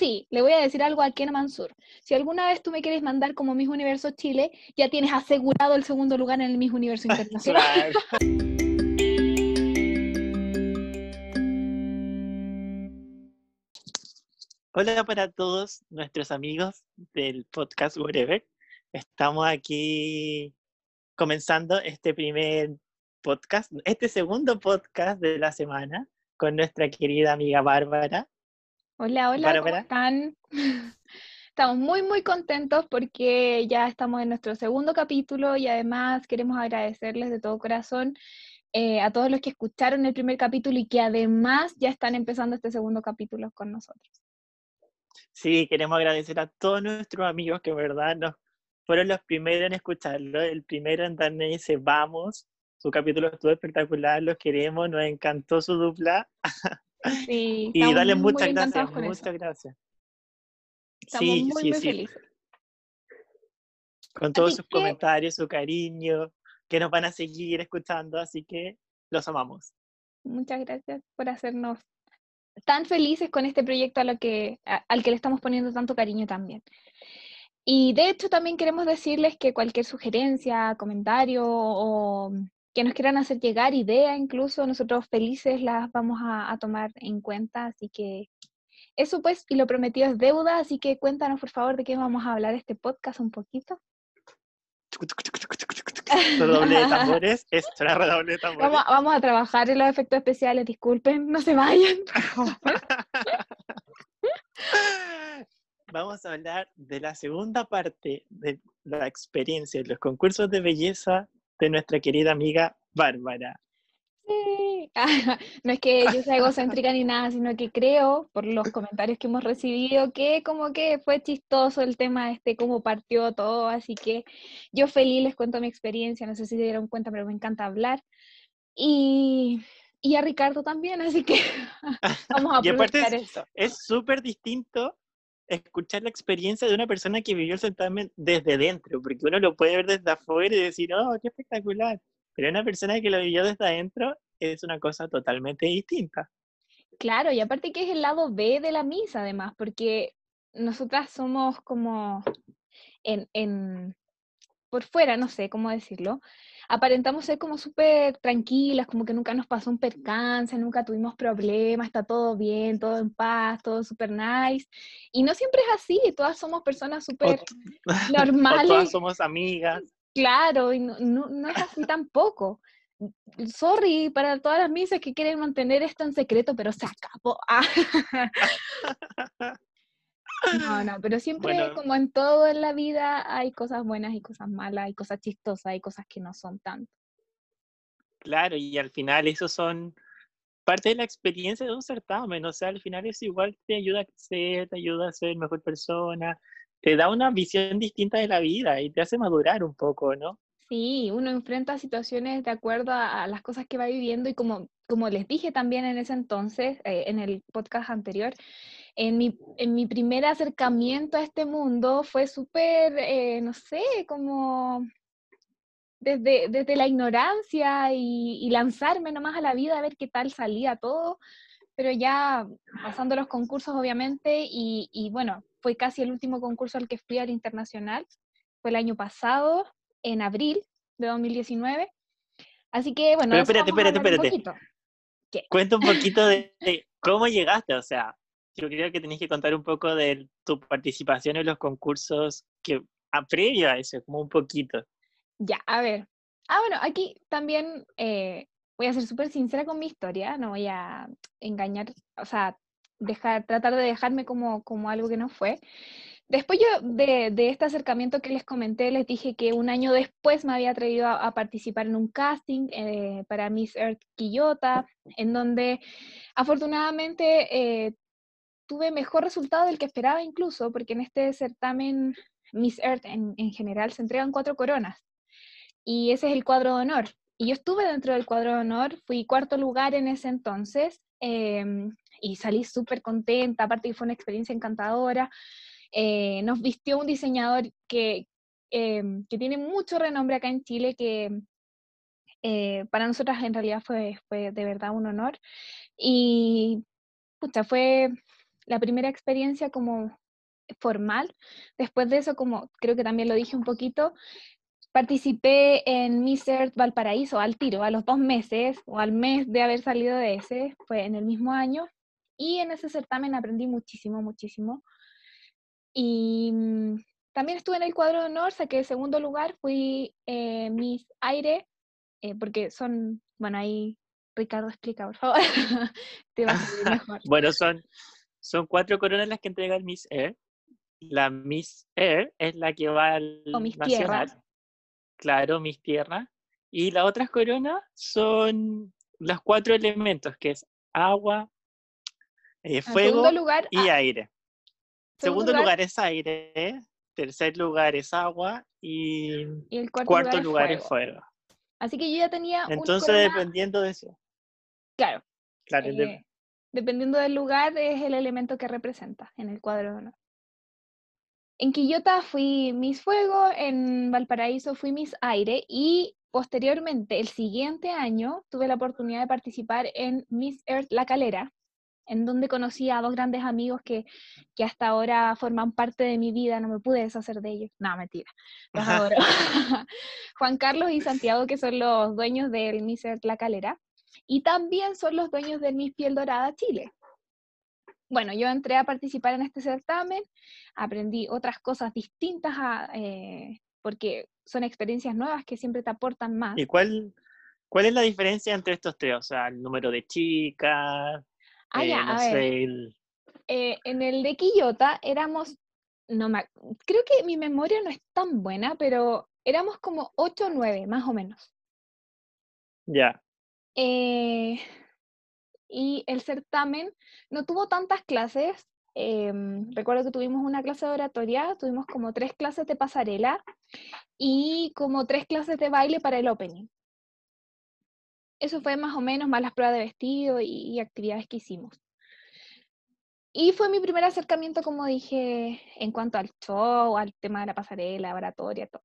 sí, le voy a decir algo a Ken Mansur. Si alguna vez tú me quieres mandar como Miss Universo Chile, ya tienes asegurado el segundo lugar en el Miss Universo Internacional. Hola para todos nuestros amigos del podcast Whatever. Estamos aquí comenzando este primer podcast, este segundo podcast de la semana con nuestra querida amiga Bárbara. Hola, hola, ¿cómo están? Estamos muy, muy contentos porque ya estamos en nuestro segundo capítulo y además queremos agradecerles de todo corazón eh, a todos los que escucharon el primer capítulo y que además ya están empezando este segundo capítulo con nosotros. Sí, queremos agradecer a todos nuestros amigos que en verdad nos fueron los primeros en escucharlo, el primero en darle ese vamos, su capítulo estuvo espectacular, los queremos, nos encantó su dupla. Sí, y darle muchas gracias, muchas gracias. sí, muy, sí, muy sí. Con todos sus comentarios, su cariño, que nos van a seguir escuchando, así que los amamos. Muchas gracias por hacernos tan felices con este proyecto a lo que, al que le estamos poniendo tanto cariño también. Y de hecho también queremos decirles que cualquier sugerencia, comentario o que nos quieran hacer llegar, idea incluso, nosotros felices las vamos a, tomar en cuenta, así que eso pues, y lo prometido es deuda, así que cuéntanos por favor de qué vamos a hablar este podcast un poquito. Redoble de tambores, redoble de tambores. Vamos, vamos, a trabajar en los efectos especiales, disculpen, no se vayan. vamos a hablar de la segunda parte de la experiencia de los concursos de belleza de nuestra querida amiga Bárbara. Sí. no es que yo sea egocéntrica ni nada, sino que creo, por los comentarios que hemos recibido, que como que fue chistoso el tema este, cómo partió todo, así que yo feliz les cuento mi experiencia, no sé si se dieron cuenta, pero me encanta hablar. Y, y a Ricardo también, así que vamos a aprovechar y eso. Es súper distinto escuchar la experiencia de una persona que vivió el certamen desde dentro, porque uno lo puede ver desde afuera y decir, oh, qué espectacular. Pero una persona que lo vivió desde adentro es una cosa totalmente distinta. Claro, y aparte que es el lado B de la misa, además, porque nosotras somos como en, en por fuera, no sé cómo decirlo, aparentamos ser como súper tranquilas, como que nunca nos pasó un percance, nunca tuvimos problemas, está todo bien, todo en paz, todo súper nice. Y no siempre es así, todas somos personas súper normales. todas somos amigas. Claro, y no, no, es así tampoco. Sorry para todas las misas que quieren mantener esto en secreto, pero se acabó. No, no, pero siempre, como en todo en la vida, hay cosas buenas y cosas malas, hay cosas chistosas, hay cosas que no son tanto. Claro, y al final eso son parte de la experiencia de un certamen, o sea, al final eso igual te ayuda a crecer, te ayuda a ser mejor persona, te da una visión distinta de la vida y te hace madurar un poco, ¿no? Sí, uno enfrenta situaciones de acuerdo a, las cosas que va viviendo y como, como les dije también en ese entonces, eh, en el podcast anterior, en mi, en mi primer acercamiento a este mundo fue súper, eh, no sé, como desde, desde la ignorancia y, lanzarme nomás a la vida a ver qué tal salía todo, pero ya pasando los concursos obviamente y, y bueno, fue casi el último concurso al que fui al internacional, fue el año pasado, en abril de 2019. Así que bueno, pero espérate, espérate, espérate. Cuenta un poquito de, cómo llegaste, o sea, yo creo que tenés que contar un poco de tu participación en los concursos que a previo a eso, como un poquito. Ya, a ver. Ah, bueno, aquí también eh, voy a ser súper sincera con mi historia, no voy a engañar, o sea, dejar, tratar de dejarme como, como algo que no fue. Después yo de, de, este acercamiento que les comenté, les dije que un año después me había atrevido a, participar en un casting eh, para Miss Earth Quillota, en donde afortunadamente eh, tuve mejor resultado del que esperaba incluso, porque en este certamen Miss Earth en, general se entregan cuatro coronas, y ese es el cuadro de honor. Y yo estuve dentro del cuadro de honor, fui cuarto lugar en ese entonces, em, y salí súper contenta, aparte que fue una experiencia encantadora. Eh, nos vistió un diseñador que, em, que tiene mucho renombre acá en Chile, que eh, para nosotras en realidad fue, fue de verdad un honor. Y pucha, fue la primera experiencia como formal. Después de eso, como creo que también lo dije un poquito, participé en Miss Earth Valparaíso al tiro, a los dos meses o al mes de haber salido de ese, fue en el mismo año. Y en ese certamen aprendí muchísimo, muchísimo. Y mm, también estuve en el cuadro de honor, saqué segundo lugar, fui eh, Miss Aire, eh, porque son, bueno, ahí Ricardo explica, por favor. Te va a mejor. bueno, son, son cuatro coronas las que entrega el Miss Air. La Miss Air es la que va al o Miss Tierra. Claro, Miss Tierra. Y las otras coronas son los cuatro elementos, que es agua, eh, fuego y ah, aire. Segundo, lugar, es aire, tercer lugar es agua y, el cuarto, lugar, es fuego. Así que yo ya tenía. Entonces, dependiendo de eso. Claro. Eh, dependiendo del lugar, es el elemento que representa en el cuadro de honor. En Quillota fui Miss Fuego, en Valparaíso fui Miss Aire y posteriormente, el siguiente año, tuve la oportunidad de participar en Miss Earth La Calera, en donde conocí a dos grandes amigos que, que, hasta ahora forman parte de mi vida, no me pude deshacer de ellos. No, mentira, los adoro. Juan Carlos y Santiago, que son los dueños del Miss La Calera, y también son los dueños del Miss Piel Dorada Chile. Bueno, yo entré a participar en este certamen, aprendí otras cosas distintas a, eh, porque son experiencias nuevas que siempre te aportan más. ¿Y cuál, cuál es la diferencia entre estos tres? O sea, el número de chicas, Ah, eh, eh, en el de Quillota éramos, no creo que mi memoria no es tan buena, pero éramos como 8 o 9, más o menos. Ya. Eh, y el certamen no tuvo tantas clases. Em, recuerdo que tuvimos una clase de oratoria, tuvimos como tres clases de pasarela y como tres clases de baile para el opening eso fue más o menos más las pruebas de vestido y, actividades que hicimos. Y fue mi primer acercamiento, como dije, en cuanto al show, al tema de la pasarela, la oratoria, todo.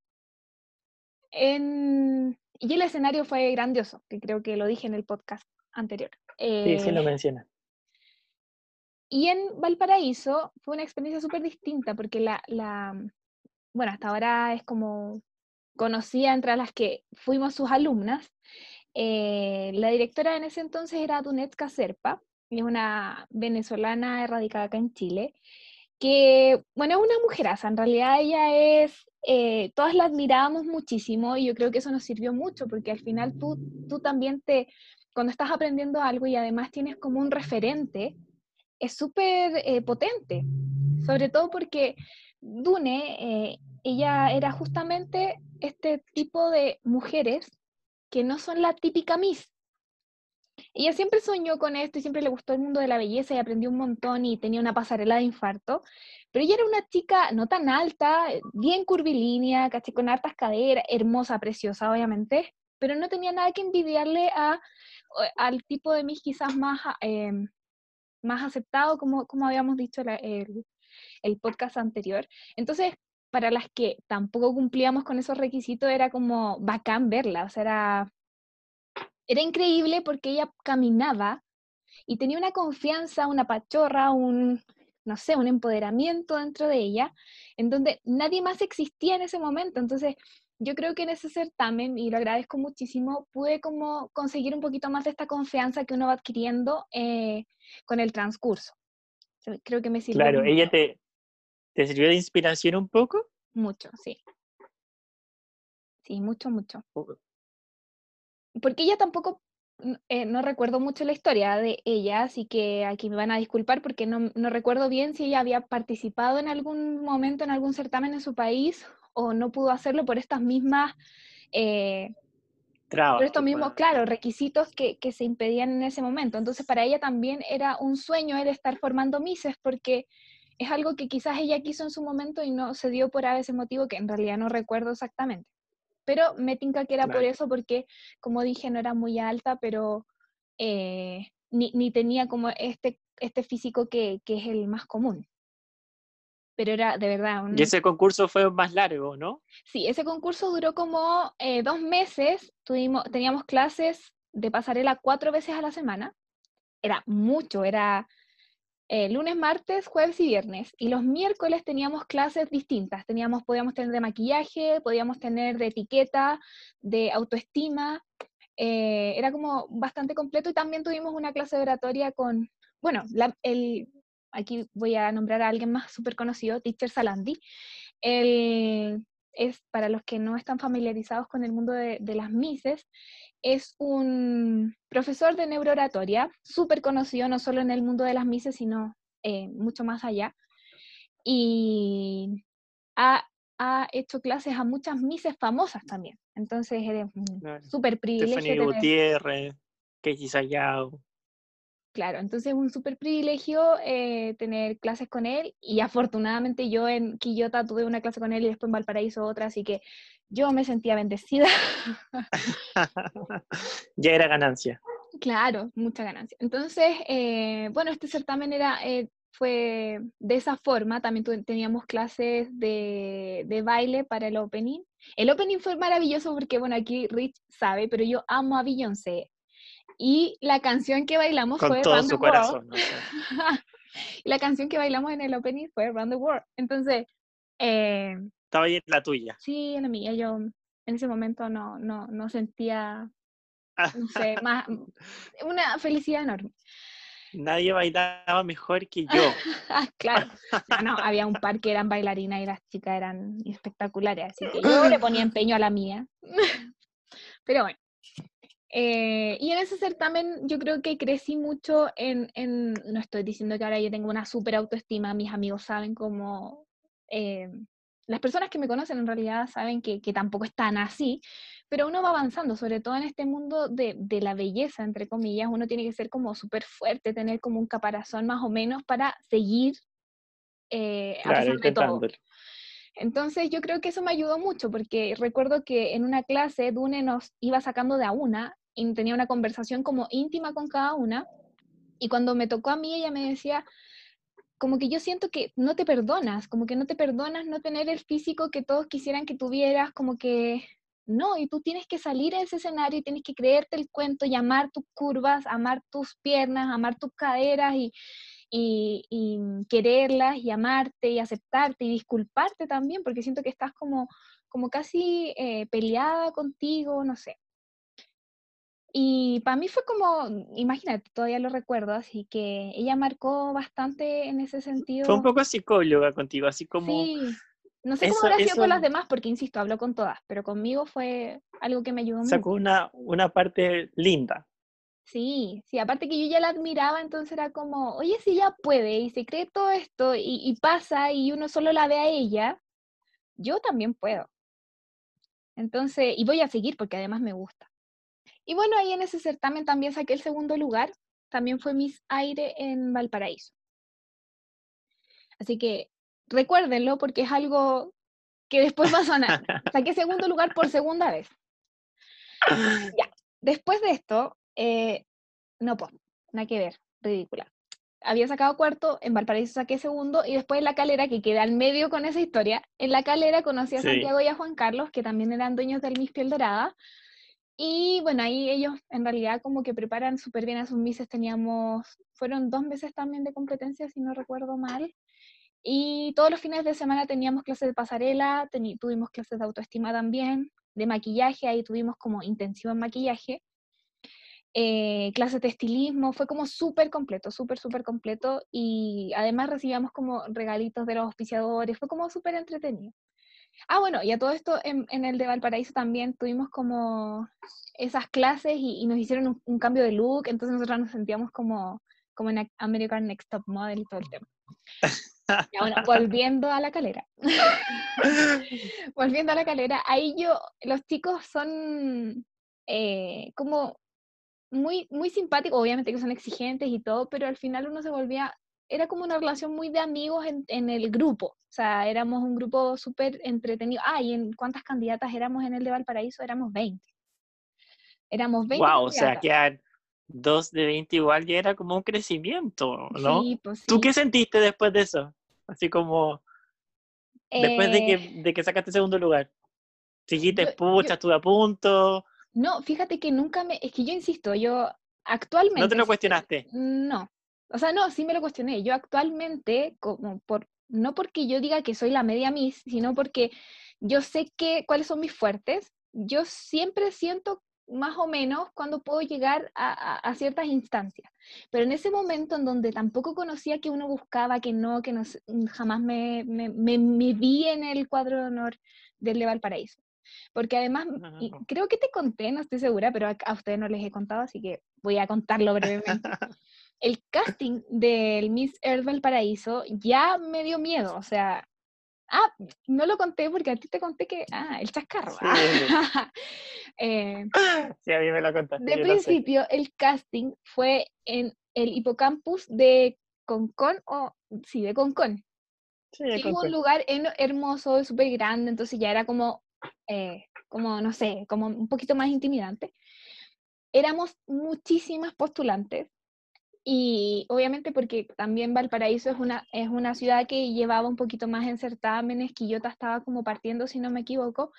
Y el escenario fue grandioso, que creo que lo dije en el podcast anterior. sí, sí lo eh, menciona. Y en Valparaíso fue una experiencia súper distinta, porque la, la, bueno, hasta ahora es como conocida entre las que fuimos sus alumnas, eh, la directora en ese entonces era Dunetska Serpa, es una venezolana radicada acá en Chile, que, bueno, es una mujeraza, en realidad ella es, eh, todas la admirábamos muchísimo y yo creo que eso nos sirvió mucho, porque al final tú, tú también te, cuando estás aprendiendo algo y además tienes como un referente, es súper eh, potente, sobre todo porque Dune, ella era justamente este tipo de mujeres que no son la típica Miss. Ella siempre soñó con esto y siempre le gustó el mundo de la belleza y aprendió un montón y tenía una pasarela de infarto, pero ella era una chica no tan alta, bien curvilínea, caché con hartas caderas, hermosa, preciosa, obviamente, pero no tenía nada que envidiarle a, al tipo de Miss quizás más, eh, más aceptado, como, como habíamos dicho el, el podcast anterior. Entonces, para las que tampoco cumplíamos con esos requisitos era como bacán verla, o sea, era, era increíble porque ella caminaba y tenía una confianza, una pachorra, un, no sé, un empoderamiento dentro de ella, en donde nadie más existía en ese momento. Entonces, yo creo que en ese certamen, y lo agradezco muchísimo, pude como conseguir un poquito más de esta confianza que uno va adquiriendo eh, con el transcurso. Creo que me sirvió. Claro, ella te, ¿Te sirvió de inspiración un poco? Mucho, sí. Sí, mucho, mucho. Porque ella tampoco, eh, no recuerdo mucho la historia de ella, así que aquí me van a disculpar porque no, recuerdo bien si ella había participado en algún momento en algún certamen en su país o no pudo hacerlo por estas mismas... Eh, por estos mismos, claro, requisitos que, que, se impedían en ese momento. Entonces, para ella también era un sueño el estar formando mises, porque es algo que quizás ella quiso en su momento y no se dio por ese motivo que en realidad no recuerdo exactamente. Pero me tinca que era por eso, porque como dije, no era muy alta, pero eh, ni, tenía como este, este físico que, es el más común. Pero era de verdad Y ese concurso fue más largo, ¿no? Sí, ese concurso duró como eh, dos meses. Tuvimos, teníamos clases de pasarela cuatro veces a la semana. Era mucho, era eh, lunes, martes, jueves y viernes. Y los miércoles teníamos clases distintas. Teníamos, podíamos tener de maquillaje, podíamos tener de etiqueta, de autoestima. eh, era como bastante completo y también tuvimos una clase de oratoria con, bueno, la- el, aquí voy a nombrar a alguien más súper conocido, Teacher Salandi. Él es, para los que no están familiarizados con el mundo de, de las Mises, es un profesor de neurooratoria, súper conocido no solo en el mundo de las Mises, sino eh, mucho más allá. Y ha, ha hecho clases a muchas Mises famosas también. Entonces es un súper privilegio. Stephanie tener- Gutiérrez, Keiji Sayao. Claro, entonces es un súper privilegio eh, tener clases con él y afortunadamente yo en Quillota tuve una clase con él y después en Valparaíso otra, así que yo me sentía bendecida. ya era ganancia. Claro, mucha ganancia. Entonces, eh, bueno, este certamen era, eh, fue de esa forma, también tu- teníamos clases de, de baile para el opening. El opening fue maravilloso porque, bueno, aquí Rich sabe, pero yo amo a Beyoncé. Y la canción que bailamos Con fue todo Round su the World. corazón. o sea, y la canción que bailamos en el opening fue Round the World. Entonces, eh, estaba ahí la tuya. sí, la mía, yo en ese momento no, no, no sentía, no sé, más, una felicidad enorme. Nadie bailaba mejor que yo. Ah, claro. No, no, había un par que eran bailarinas y las chicas eran espectaculares, así que yo le ponía empeño a la mía. Pero bueno. Eh, y en ese certamen yo creo que crecí mucho en, en- no estoy diciendo que ahora yo tengo una súper autoestima, mis amigos saben cómo, eh, las personas que me conocen en realidad saben que, que tampoco es tan así, pero uno va avanzando, sobre todo en este mundo de, de la belleza, entre comillas, uno tiene que ser como súper fuerte, tener como un caparazón más o menos para seguir eh, a Claro, pesar de todo. Entonces yo creo que eso me ayudó mucho porque recuerdo que en una clase Dune nos iba sacando de a una y tenía una conversación como íntima con cada una y cuando me tocó a mí ella me decía como que yo siento que no te perdonas, como que no te perdonas no tener el físico que todos quisieran que tuvieras, como que no, y tú tienes que salir a ese escenario y tienes que creerte el cuento y amar tus curvas, amar tus piernas, amar tus caderas y, y, quererlas y amarte y aceptarte y disculparte también, porque siento que estás como, como casi eh, peleada contigo, no sé. Y para mí fue como, imagínate, todavía lo recuerdo, así que ella marcó bastante en ese sentido. Fue un poco psicóloga contigo, así como Sí, no sé cómo eso- habrá sido con las demás, porque insisto, hablo con todas, pero conmigo fue algo que me ayudó mucho. sacó una, una parte linda. Sí, sí, aparte que yo ya la admiraba, entonces era como, oye, si ella puede y se cree todo esto y, y pasa y uno solo la ve a ella, yo también puedo. Entonces, y voy a seguir porque además me gusta. Y bueno, ahí en ese certamen también saqué el segundo lugar, también fue Miss Aire en Valparaíso. Así que recuérdenlo porque es algo que después va a sonar. Saqué segundo lugar por segunda vez. Después de esto, eh, no, pues, nada que ver, ridícula. Había sacado cuarto, en Valparaíso saqué segundo, y después en La Calera, que queda al medio con esa historia, en La Calera conocí a Sí. Santiago y a Juan Carlos, que también eran dueños del Miss Piel Dorada, y bueno, ahí ellos en realidad como que preparan súper bien a sus misses, teníamos, fueron dos meses también de competencia, si no recuerdo mal, y todos los fines de semana teníamos clases de pasarela, tuvimos clases de autoestima también, de maquillaje, ahí tuvimos como intensivo en maquillaje, eh, clases de estilismo, fue como súper completo, súper, súper completo, y además recibíamos como regalitos de los auspiciadores, fue como súper entretenido. Ah, bueno, y a todo esto en, en el de Valparaíso también tuvimos como esas clases y, y nos hicieron un, un cambio de look, entonces nosotros nos sentíamos como, como en American Next Top Model y todo el tema. Ya, bueno, volviendo a la calera. volviendo a la calera, ahí yo, los chicos son eh, como muy, muy simpáticos, obviamente que son exigentes y todo, pero al final uno se volvía, era como una relación muy de amigos en, en el grupo, o sea, éramos un grupo súper entretenido. Ah, y en cuántas candidatas éramos en el de Valparaíso, éramos 20. Éramos 20. wow, o sea, quedar dos de 20 igual ya era como un crecimiento, ¿no? Sí, pues ¿Tú qué sentiste después de eso? Así como después de Eh, que, de que sacaste segundo lugar. Dijiste, pucha, estuve a punto. No, fíjate que nunca me, es que yo insisto, yo actualmente... No te lo cuestionaste. No. O sea, no, sí me lo cuestioné. Yo actualmente, como por, no porque yo diga que soy la media Miss, sino porque yo sé que, cuáles son mis fuertes. Yo siempre siento más o menos cuando puedo llegar a, ciertas instancias. Pero en ese momento en donde tampoco conocía que uno buscaba, que no, que no, jamás me, me, me, vi en el cuadro de honor del de Valparaíso. Porque además, creo que te conté, no estoy segura, pero a, a ustedes no les he contado, así que voy a contarlo brevemente. el casting del Miss Earth Valparaíso ya me dio miedo, o sea, Ah, no lo conté porque a ti te conté que. Ah, el chascarro. Sí, eh, sí a mí me lo contaste. De principio, el casting fue en el hipocampus de Concon, o sí, de Concon. Sí, de un lugar hermoso, súper grande, entonces ya era como, eh, como, no sé, como un poquito más intimidante. Éramos muchísimas postulantes y obviamente porque también Valparaíso es una, es una ciudad que llevaba un poquito más en certámenes, Quillota estaba como partiendo, si no me equivoco,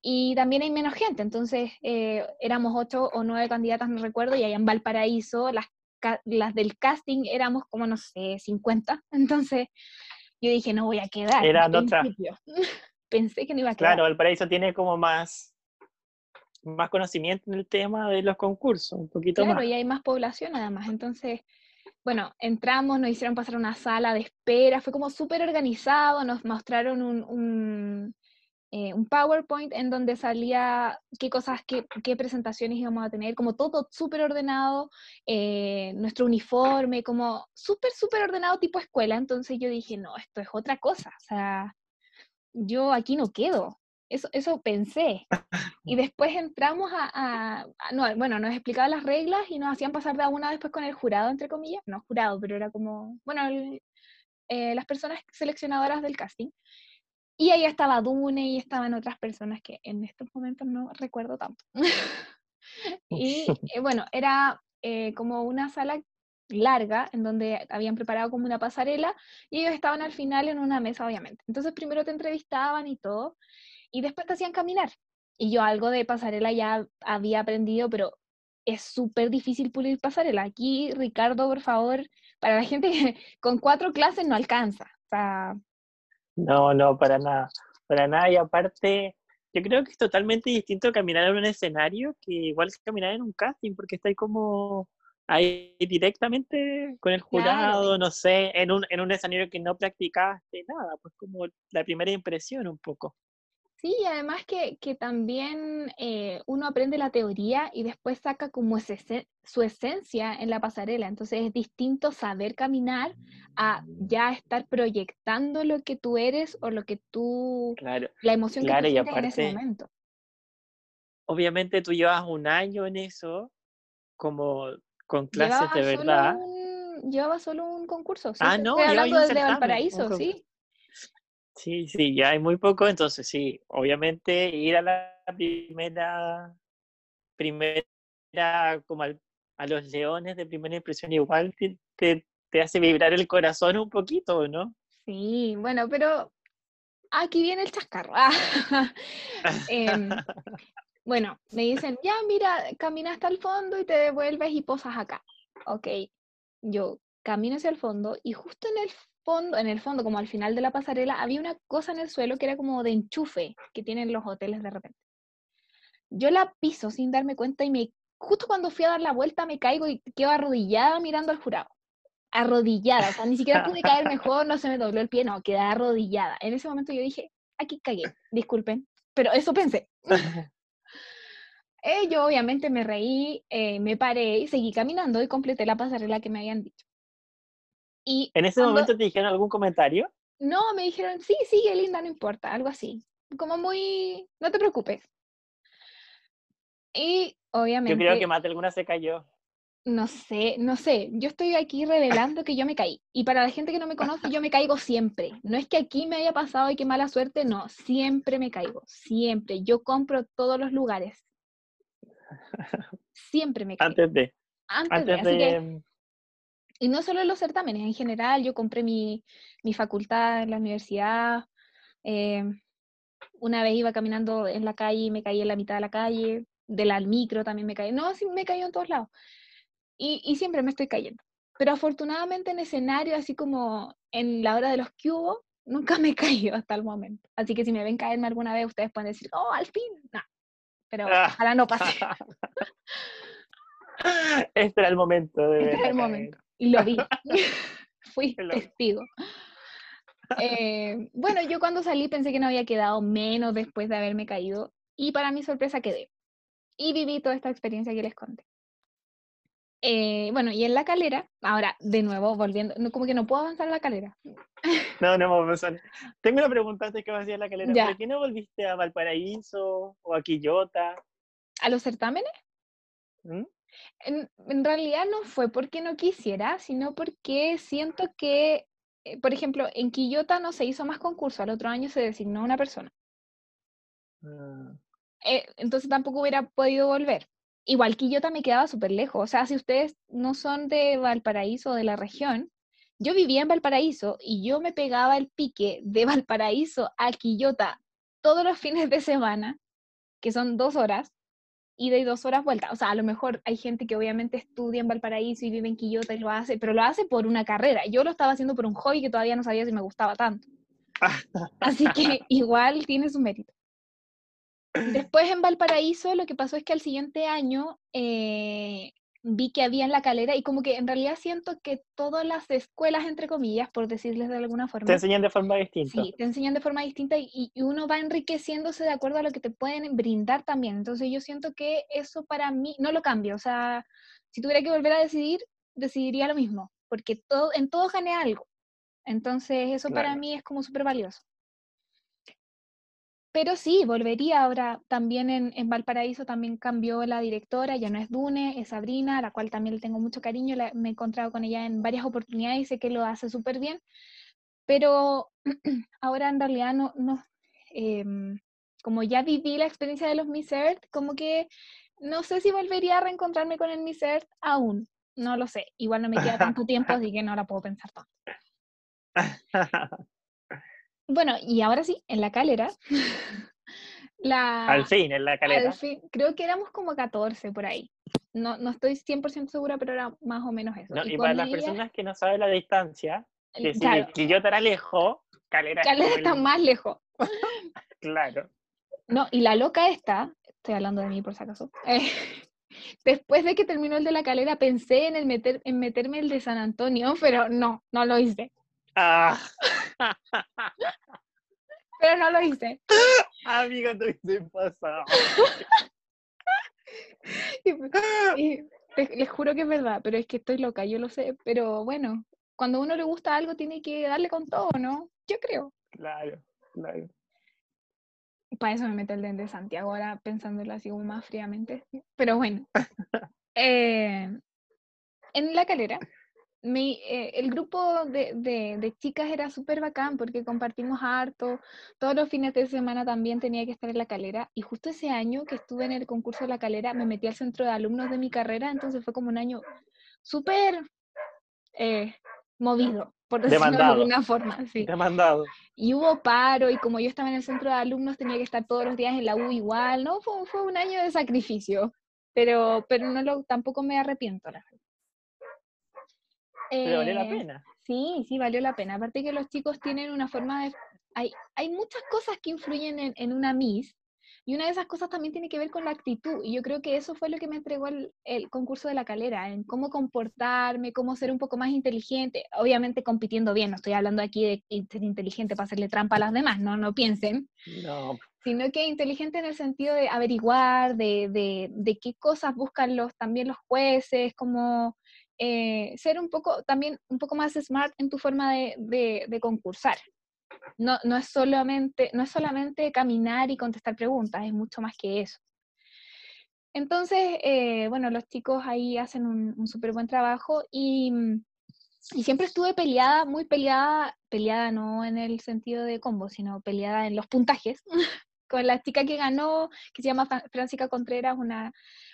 y también hay menos gente, entonces eh, éramos ocho o nueve candidatas, no recuerdo, y allá en Valparaíso las, las del casting éramos como, no sé, 50, entonces yo dije, no voy a quedar. Era otra. Pensé que no iba a quedar. Claro, Valparaíso tiene como más más conocimiento en el tema de los concursos, un poquito claro, más. y hay más población además. Entonces, bueno, entramos, nos hicieron pasar una sala de espera, fue como súper organizado, nos mostraron un, un, eh, un, PowerPoint en donde salía qué cosas, qué, qué presentaciones íbamos a tener, como todo súper ordenado, eh, nuestro uniforme, como súper, súper ordenado tipo escuela. Entonces yo dije, no, esto es otra cosa, o sea, yo aquí no quedo. Eso, eso pensé. Y después entramos a, no, bueno, nos explicaban las reglas y nos hacían pasar de una después con el jurado, entre comillas. No jurado, pero era como, bueno, eh, las personas seleccionadoras del casting. Y ahí estaba Dune y estaban otras personas que en estos momentos no recuerdo tanto. y eh, bueno, era eh, como una sala larga en donde habían preparado como una pasarela y ellos estaban al final en una mesa, obviamente. Entonces primero te entrevistaban y todo y después te hacían caminar. Y yo algo de pasarela ya había aprendido, pero es súper difícil pulir pasarela. Aquí, Ricardo, por favor, para la gente que con cuatro clases no alcanza. No, no, para nada. Para nada. Y aparte, yo creo que es totalmente distinto caminar en un escenario que igual que caminar en un casting, porque está ahí como ahí directamente con el jurado, no sé, en un, en un escenario que no practicaste nada, pues como la primera impresión un poco. Sí, y además que, también eh, uno aprende la teoría y después saca como su esencia en la pasarela. Entonces es distinto saber caminar a ya estar proyectando lo que tú eres o lo que tú, claro, la emoción que tú tienes en ese momento. Obviamente tú llevas un año en eso, como con clases de verdad. llevaba solo un concurso. ah, no, estoy hablando desde Valparaíso, sí. Sí, sí, ya hay muy poco, entonces sí, obviamente ir a la primera, primera, como a los leones de primera impresión igual te, te, hace vibrar el corazón un poquito, ¿no? Sí, bueno, pero aquí viene el chascarro. Em, bueno, me dicen, ya mira, camina hasta el fondo y te devuelves y posas acá. Ok, yo camino hacia el fondo y justo en el fondo, en el fondo, como al final de la pasarela, había una cosa en el suelo que era como de enchufe que tienen los hoteles de repente. Yo la piso sin darme cuenta y me, justo cuando fui a dar la vuelta me caigo y quedo arrodillada mirando al jurado. Arrodillada, o sea, ni siquiera pude caer mejor, no se me dobló el pie, no, quedé arrodillada. En ese momento yo dije, aquí cagué, disculpen, pero eso pensé. eh, yo obviamente me reí, eh, me paré y seguí caminando y completé la pasarela que me habían dicho. ¿En ese momento te dijeron algún comentario? No, me dijeron, sí, sigue linda, no importa, algo así. Como muy, no te preocupes. Y obviamente... Yo creo que más de alguna se cayó. No sé, no sé, yo estoy aquí revelando que yo me caí. Y para la gente que no me conoce, yo me caigo siempre. No es que aquí me haya pasado y qué mala suerte, no, siempre me caigo, siempre. Yo compro todos los lugares. Siempre me caigo. Antes de. Antes, de. Así que, y no solo en los certámenes, en general, yo compré mi, mi facultad en la universidad. Eh, una vez iba caminando en la calle y me caí en la mitad de la calle, del al micro también me caí. No, sí me caí en todos lados. Y, y siempre me estoy cayendo. pero afortunadamente en escenario, así como en la hora de los cubos, nunca me he caído hasta el momento. Así que si me ven caerme alguna vez, ustedes pueden decir, oh, al fin, no. Pero Ah. ojalá no pase. Este era el momento de Este era el momento. Y lo vi. Fui Lo testigo. Eh, bueno, yo cuando salí pensé que no había quedado menos después de haberme caído y para mi sorpresa quedé. Y viví toda esta experiencia que les conté. Eh, bueno, y en la calera, ahora de nuevo volviendo, no, como que no puedo avanzar en la calera. No, no, vamos a- Tengo una pregunta antes que me hacía la calera. Ya. ¿Por qué no volviste a Valparaíso o a Quillota? ¿A los certámenes? ¿Mm? En, en realidad no fue porque no quisiera, sino porque siento que, eh, por ejemplo, en Quillota no se hizo más concurso, al otro año se designó una persona. Ah, eh, entonces tampoco hubiera podido volver. Igual Quillota me quedaba súper lejos. O sea, si ustedes no son de Valparaíso o de la región, yo vivía en Valparaíso y yo me pegaba el pique de Valparaíso a Quillota todos los fines de semana, que son dos horas, y de dos horas vuelta. O sea, a lo mejor hay gente que obviamente estudia en Valparaíso y vive en Quillota y lo hace, pero lo hace por una carrera. Yo lo estaba haciendo por un hobby que todavía no sabía si me gustaba tanto. Así que igual tiene su mérito. Después en Valparaíso lo que pasó es que al siguiente año eh, vi que había en la calera y como que en realidad siento que todas las escuelas, entre comillas, por decirles de alguna forma, Te enseñan de forma distinta. sí, te enseñan de forma distinta y, y uno va enriqueciéndose de acuerdo a lo que te pueden brindar también. Entonces yo siento que eso para mí no lo cambio. O sea, si tuviera que volver a decidir, decidiría lo mismo, porque todo, en todo gané algo. Entonces eso para mí es como súper valioso. Pero sí, volvería ahora también en, en Valparaíso, también cambió la directora, ya no es Dune, es Sabrina, a la cual también le tengo mucho cariño, la- me he encontrado con ella en varias oportunidades y sé que lo hace súper bien, pero ahora en realidad no, no em, como ya viví la experiencia de los Miss Earth, como que no sé si volvería a reencontrarme con el Miss Earth aún, no lo sé, igual no me queda tanto tiempo, así que no la puedo pensar tanto. Bueno, y ahora sí, en la calera, la, Al fin, en la caleta. al fin, creo que éramos como 14 por ahí. No, no estoy 100% segura, pero era más o menos eso. No, Y para las ella, personas que no saben la distancia, el- que claro, Quillota era lejos, Calera Calera está el- más lejos. Claro. No, y la loca esta, estoy hablando de mí por si acaso, eh, después de que terminó el de la calera pensé en, el meter, en meterme el de San Antonio, pero no, no lo hice. Ah, Pero no lo hice. amiga, te hubiese pasado. Y- y te- les juro que es verdad, pero es que estoy loca, yo lo sé. Pero bueno, cuando a uno le gusta algo tiene que darle con todo, ¿no? Yo creo. Claro, claro. Para eso me meto el de Santiago ahora pensándolo así como más fríamente. Pero bueno. Eh, en la calera, mi, eh, el grupo de, de- de chicas era súper bacán porque compartimos harto. Todos los fines de semana también tenía que estar en la calera. Y justo ese año que estuve en el concurso de la calera, me metí al centro de alumnos de mi carrera. Entonces fue como un año súper eh, movido, por decirlo Demandado. de alguna forma. Sí. Te he mandado. Y hubo paro, y como yo estaba en el centro de alumnos, tenía que estar todos los días en la U igual, ¿no? Fue, fue un año de sacrificio, pero, pero no lo, tampoco me arrepiento, la verdad. Pero valió la Eh, pena. Sí, sí, valió la pena. Aparte que los chicos tienen una forma de... Hay, hay muchas cosas que influyen en, en una Miss, y una de esas cosas también tiene que ver con la actitud, y yo creo que eso fue lo que me entregó el, el concurso de la calera, en cómo comportarme, cómo ser un poco más inteligente, obviamente compitiendo bien, no estoy hablando aquí de ser inteligente para hacerle trampa a las demás, no, no piensen, No, sino que inteligente en el sentido de averiguar, de, de, de qué cosas buscan los, también los jueces, como eh, ser un poco, también un poco más smart en tu forma de, de- de concursar. No, no, es solamente, no es solamente caminar y contestar preguntas, es mucho más que eso. Entonces, eh, bueno, los chicos ahí hacen un, un súper buen trabajo y, y siempre estuve peleada, muy peleada, peleada no en el sentido de combo, sino peleada en los puntajes, con la chica que ganó, que se llama Fra- Francisca Contreras, una,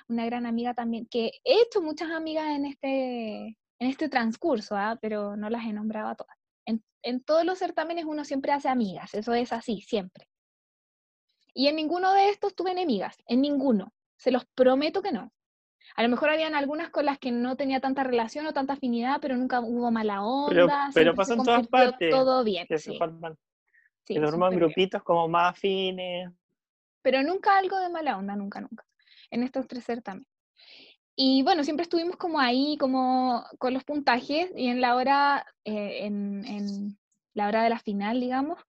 una gran amiga también, que he hecho muchas amigas en este, en este transcurso, ¿ah? pero no las he nombrado a todas. En, en todos los certámenes uno siempre hace amigas, eso es así, siempre. Y en ninguno de estos tuve enemigas, en ninguno, se los prometo que no. A lo mejor habían algunas con las que no tenía tanta relación o tanta afinidad, pero nunca hubo mala onda. pero pasó se en todas compartió partes. Todo bien, Que se forman, sí, que se forman súper bien. grupitos como más afines. Pero nunca algo de mala onda, nunca, nunca. En estos tres certámenes. Y bueno, siempre estuvimos como ahí, como con los puntajes, y en la hora, eh, en, en la hora de la final, digamos,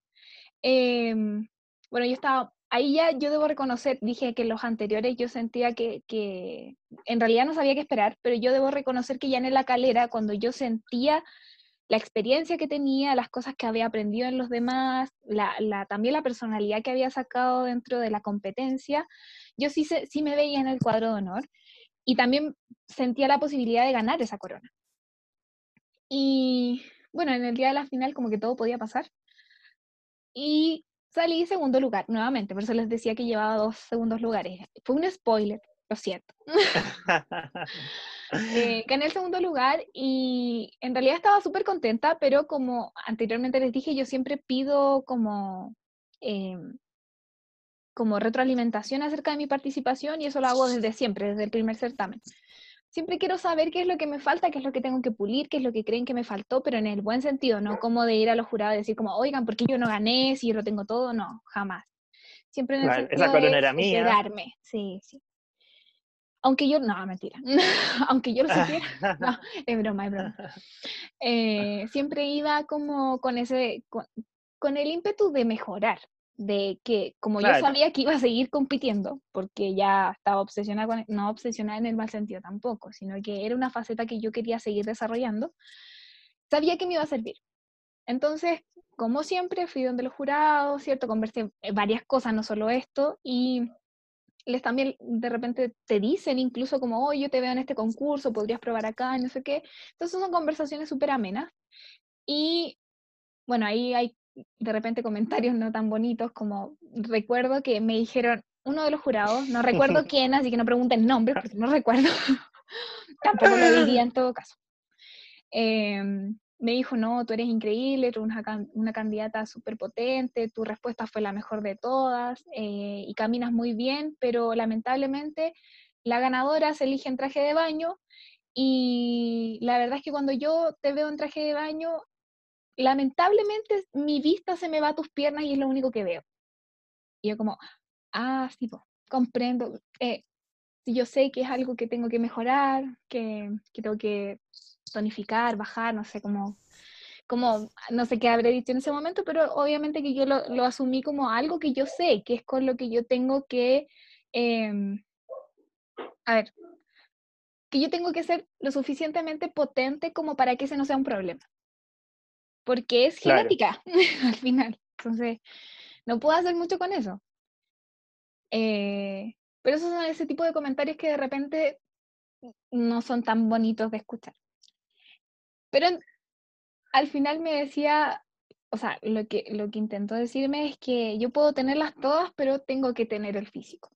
em, bueno, yo estaba, ahí ya yo debo reconocer, dije que los anteriores yo sentía que, que en realidad no sabía qué esperar, pero yo debo reconocer que ya en la calera, cuando yo sentía la experiencia que tenía, las cosas que había aprendido en los demás, la, también la personalidad que había sacado dentro de la competencia, yo sí, sí me veía en el cuadro de honor y también sentía la posibilidad de ganar esa corona. Y bueno, en el día de la final como que todo podía pasar. Y salí segundo lugar, nuevamente, por eso les decía que llevaba dos segundos lugares. Fue un spoiler, lo siento. Eh, gané el segundo lugar y en realidad estaba súper contenta, pero como anteriormente les dije, yo siempre pido como, em, como retroalimentación acerca de mi participación y eso lo hago desde siempre, desde el primer certamen. Siempre quiero saber qué es lo que me falta, qué es lo que tengo que pulir, qué es lo que creen que me faltó, pero en el buen sentido, no como de ir a los jurados y decir como, oigan, ¿por qué yo no gané? Si yo lo tengo todo, no, jamás. Siempre en el Claro, esa sentido corona de era mía. sí, sí. Aunque yo, no, mentira, aunque yo lo supiera, no, es broma, es broma. Eh, siempre iba como con ese, con, con el ímpetu de mejorar, de que como yo Claro. sabía que iba a seguir compitiendo, porque ya estaba obsesionada con, no obsesionada en el mal sentido tampoco, sino que era una faceta que yo quería seguir desarrollando, sabía que me iba a servir. Entonces, como siempre, fui donde los jurados, ¿cierto? Conversé eh, varias cosas, no solo esto, y les también de repente te dicen incluso como, oh, yo te veo en este concurso, podrías probar acá, no sé qué. Entonces son conversaciones súper amenas. Y bueno, ahí hay de repente comentarios no tan bonitos como recuerdo que me dijeron uno de los jurados, no recuerdo quién, así que no pregunten nombre porque no recuerdo. Tampoco lo diría en todo caso. Em, me dijo, no, tú eres increíble, eres una, una candidata súper potente, tu respuesta fue la mejor de todas eh, y caminas muy bien, pero lamentablemente la ganadora se elige en traje de baño y la verdad es que cuando yo te veo en traje de baño, lamentablemente mi vista se me va a tus piernas y es lo único que veo. Y yo como, ah, sí, po, comprendo. eh, yo sé que es algo que tengo que mejorar, que, que tengo que tonificar, bajar, no sé cómo, cómo, no sé qué habré dicho en ese momento, pero obviamente que yo lo, lo asumí como algo que yo sé, que es con lo que yo tengo que, em, a ver, que yo tengo que ser lo suficientemente potente como para que ese no sea un problema. Porque es Claro. genética al final. Entonces, no puedo hacer mucho con eso. Eh, pero esos son ese tipo de comentarios que de repente no son tan bonitos de escuchar. Pero al final me decía, o sea, lo que, lo que intentó decirme es que yo puedo tenerlas todas, pero tengo que tener el físico.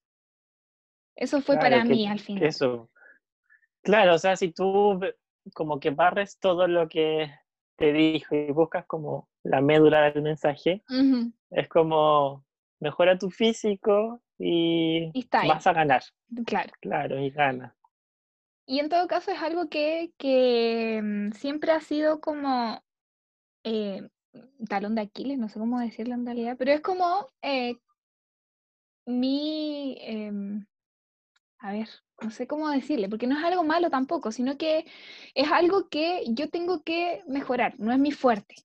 Eso fue Claro, para que- mí al final. Eso. Claro, o sea, si tú como que barres todo lo que te dijo y buscas como la médula del mensaje, es como mejora tu físico y vas a ganar, claro. claro, y ganas. Y en todo caso es algo que, que, mm, siempre ha sido como eh, talón de Aquiles, no sé cómo decirlo en realidad, pero es como eh, mi, em, a ver, no sé cómo decirle, porque no es algo malo tampoco, sino que es algo que yo tengo que mejorar, no es mi fuerte,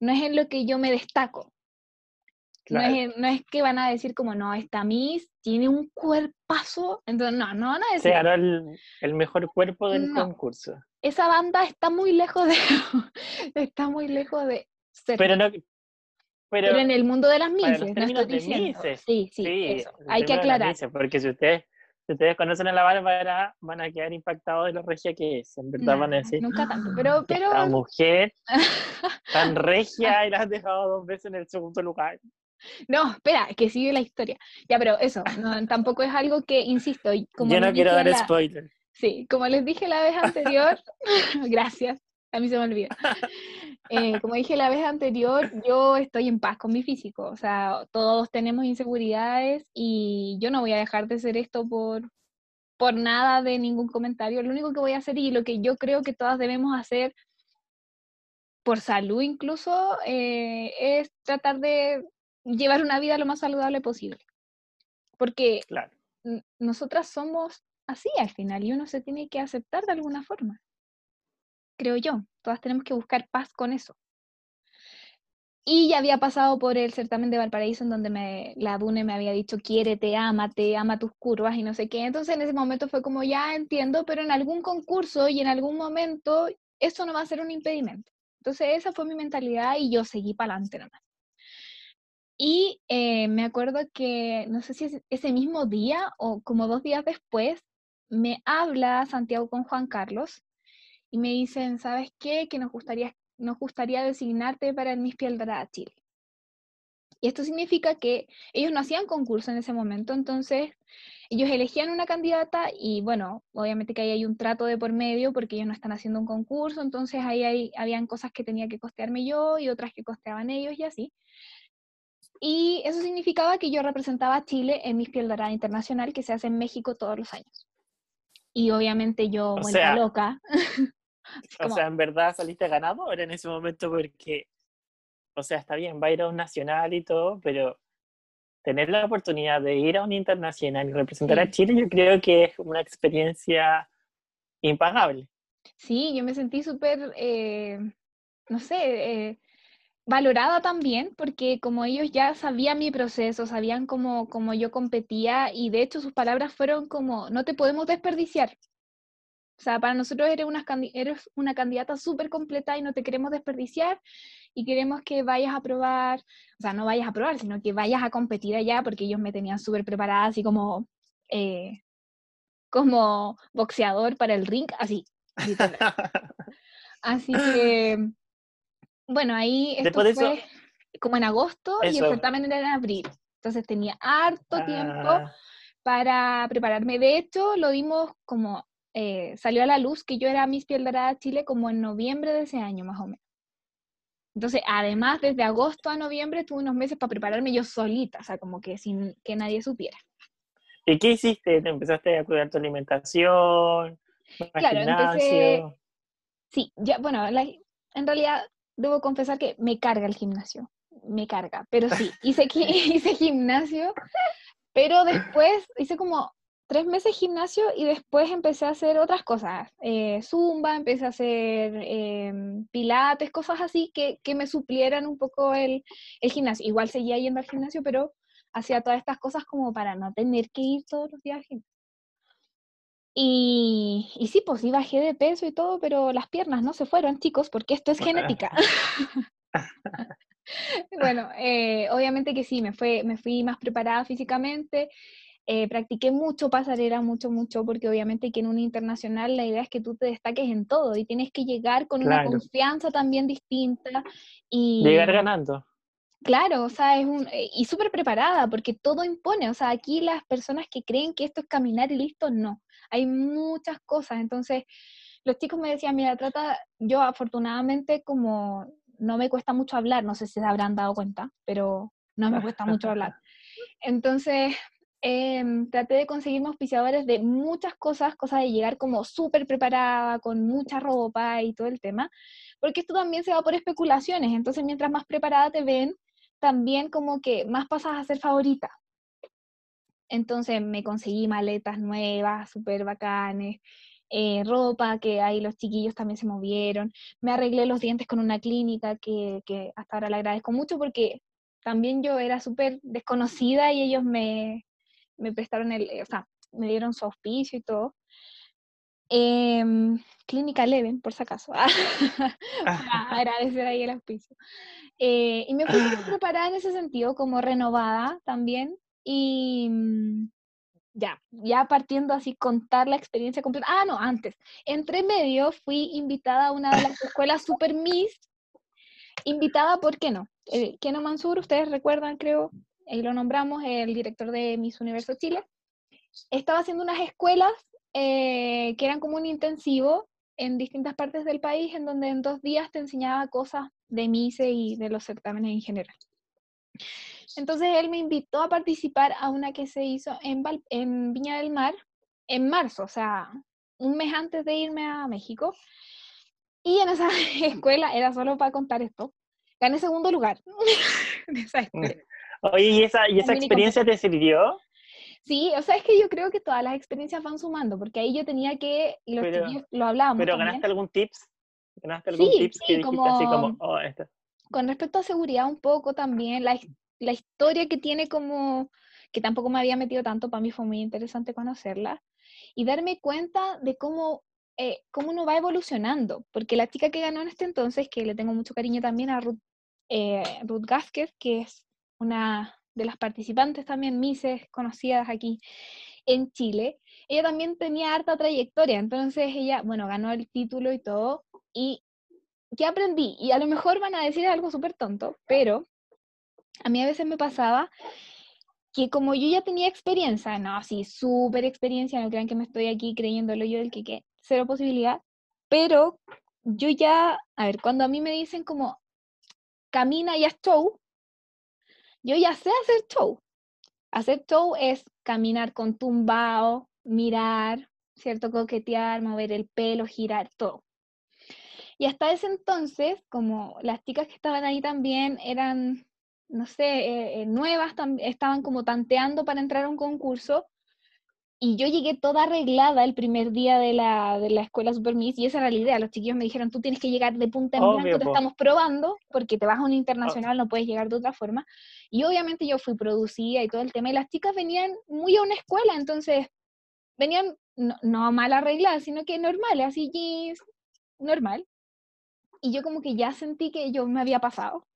no es en lo que yo me destaco. No es, en- no es que van a decir como, no, esta Miss tiene un cuerpazo, entonces no, no van a Se decir, ganó el, el mejor cuerpo del No. concurso. esa banda está muy lejos de, está muy lejos de ser Pero Miss". no, pero, Pero en el mundo de las Mises, no estoy diciendo. Mises, Sí, sí, sí, eso. Hay que aclarar. Mises, porque si ustedes, si ustedes conocen a la Bárbara, van a quedar impactados de lo regia que es. En verdad van a decir, nunca tanto, pero, "Ah, pero esta mujer tan regia y la has dejado dos veces en el segundo lugar. No, espera, que sigue la historia. Ya, pero eso, no, tampoco es algo que, insisto, como Yo no quiero dar la- spoiler. Sí, como les dije la vez anterior, gracias, a mí se me olvida. Eh, como dije la vez anterior, yo estoy en paz con mi físico, o sea, todos tenemos inseguridades y yo no voy a dejar de ser esto por, por nada de ningún comentario. Lo único que voy a hacer y lo que yo creo que todas debemos hacer por salud incluso, eh, es tratar de llevar una vida lo más saludable posible. Porque Claro. nosotras somos así al final y uno se tiene que aceptar de alguna forma. Creo yo. Todas tenemos que buscar paz con eso. Y ya había pasado por el certamen de Valparaíso en donde me, la Dune me había dicho, quiérete, ámate, ama tus curvas y no sé qué. Entonces en ese momento fue como, ya entiendo, pero en algún concurso y en algún momento eso no va a ser un impedimento. Entonces esa fue mi mentalidad y yo seguí para adelante nomás. Y eh, me acuerdo que, no sé si es ese mismo día o como dos días después, me habla Santiago con Juan Carlos y me dicen, ¿sabes qué? Que nos gustaría, nos gustaría designarte para el Miss Piel Chile. Y esto significa que ellos no hacían concurso en ese momento, entonces ellos elegían una candidata y bueno, obviamente que ahí hay un trato de por medio porque ellos no están haciendo un concurso, entonces ahí hay, habían cosas que tenía que costearme yo y otras que costeaban ellos y así. Y eso significaba que yo representaba a Chile en Miss Piel Dorada Internacional que se hace en México todos los años. Y obviamente yo, O sea, loca. O sea, en verdad saliste ganadora en ese momento porque, o sea, está bien, va a ir a un nacional y todo, pero tener la oportunidad de ir a un internacional y representar a Sí. Chile, yo creo que es una experiencia impagable. Sí, yo me sentí súper, eh, no sé, eh, valorada también, porque como ellos ya sabían mi proceso, sabían cómo, cómo yo competía, y de hecho sus palabras fueron como, no te podemos desperdiciar. O sea, para nosotros eres una, candi- eres una candidata súper completa y no te queremos desperdiciar y queremos que vayas a probar, o sea, no vayas a probar, sino que vayas a competir allá, porque ellos me tenían súper preparada, así como, eh, como boxeador para el ring, así. literal. Así que, bueno, ahí esto Después de eso- fue como en agosto y el certamen era en abril. Entonces tenía harto tiempo Ah, para prepararme. De hecho, lo dimos como, eh, salió a la luz que yo era Miss Piel Dorada Chile como en noviembre de ese año, más o menos. Entonces, además, desde agosto a noviembre tuve unos meses para prepararme yo solita, o sea, como que sin que nadie supiera. ¿Y qué hiciste? ¿Te empezaste a cuidar tu alimentación? ¿Vas al Claro, empecé- gimnasio? Sí, ya, bueno, la- en realidad debo confesar que me carga el gimnasio, me carga, pero sí, hice, hice gimnasio, pero después hice como tres meses gimnasio y después empecé a hacer otras cosas, eh, zumba, empecé a hacer em, pilates, cosas así que, que me suplieran un poco el, el gimnasio. Igual seguía yendo al gimnasio, pero hacía todas estas cosas como para no tener que ir todos los días al gimnasio. Y, y sí, pues sí bajé de peso y todo, pero las piernas no se fueron, chicos, porque esto es genética. bueno, eh, obviamente que sí, me, fue, me fui más preparada físicamente, eh, practiqué mucho pasarela, mucho, mucho, porque obviamente que en un internacional la idea es que tú te destaques en todo y tienes que llegar con una confianza también distinta y... Llegar ganando. Claro, o sea, es un, eh, y súper preparada, porque todo impone, o sea, aquí las personas que creen que esto es caminar y listo, no, hay muchas cosas, entonces los chicos me decían, mira, trata, yo afortunadamente como no me cuesta mucho hablar, no sé si se habrán dado cuenta, pero no me cuesta mucho hablar, entonces em, traté de conseguirme auspiciadores de muchas cosas, cosas de llegar como súper preparada, con mucha ropa y todo el tema, porque esto también se va por especulaciones, entonces mientras más preparada te ven, también como que más pasas a ser favorita. Entonces me conseguí maletas nuevas, súper bacanes, eh, ropa que ahí los chiquillos también se movieron, me arreglé los dientes con una clínica que, que hasta ahora le agradezco mucho porque también yo era súper desconocida y ellos me, me prestaron el, o sea, me dieron su auspicio y todo. Em, Clínica Leven, por si acaso, para agradecer ahí el auspicio. Eh, y me fui preparada en ese sentido, como renovada también. Y mm, ya, ya partiendo así, contar la experiencia completa. Ah, no, antes. Entre medio fui invitada a una de las escuelas Super Miss. Invitada, ¿por qué no? Eh, Keno Mansur, ustedes recuerdan, creo, ahí lo nombramos, el director de Miss Universo Chile. Estaba haciendo unas escuelas eh, que eran como un intensivo en distintas partes del país, en donde en dos días te enseñaba cosas de MICE y de los certámenes en general. Entonces él me invitó a participar a una que se hizo en, Val- en Viña del Mar, en marzo, o sea, un mes antes de irme a México. Y en esa escuela, era solo para contar esto, gané segundo lugar en esa escuela. Oye, ¿y esa, y esa experiencia te sirvió? Sí, o sea, es que yo creo que todas las experiencias van sumando, porque ahí yo tenía que, y los Pero- lo hablábamos ¿Pero también, ganaste algún tips? ¿Ganaste algún Sí, tips sí, que dijiste así como, como- oh? Con respecto a seguridad un poco también, la, la historia que tiene como, que tampoco me había metido tanto, para mí fue muy interesante conocerla, y darme cuenta de cómo, eh, cómo uno va evolucionando, porque la chica que ganó en este entonces, que le tengo mucho cariño también a Ruth, eh, que es una de las participantes también, Mises, conocidas aquí en Chile, ella también tenía harta trayectoria, entonces ella, bueno, ganó el título y todo, y ¿qué aprendí? Y a lo mejor van a decir algo súper tonto, pero a mí a veces me pasaba que como yo ya tenía experiencia, no, sí, súper experiencia, no crean que me estoy aquí creyéndolo yo del que, que cero posibilidad, pero yo ya, a ver, cuando a mí me dicen como camina y haz show, yo ya sé hacer show. Hacer show es caminar con tumbao, mirar, ¿cierto? Coquetear, mover el pelo, girar, todo. Y hasta ese entonces, como las chicas que estaban ahí también eran, no sé, eh, eh, nuevas, estaban como tanteando para entrar a un concurso, y yo llegué toda arreglada el primer día de la, de la escuela Super Miss, y esa era la idea. Los chiquillos me dijeron, tú tienes que llegar de punta en blanco, te estamos probando, porque te vas a un internacional, no puedes llegar de otra forma. Y obviamente yo fui producida y todo el tema, y las chicas venían muy a una escuela, entonces venían no, no mal arregladas, sino que normales, así jeans, normal. Y yo como que ya sentí que yo me había pasado.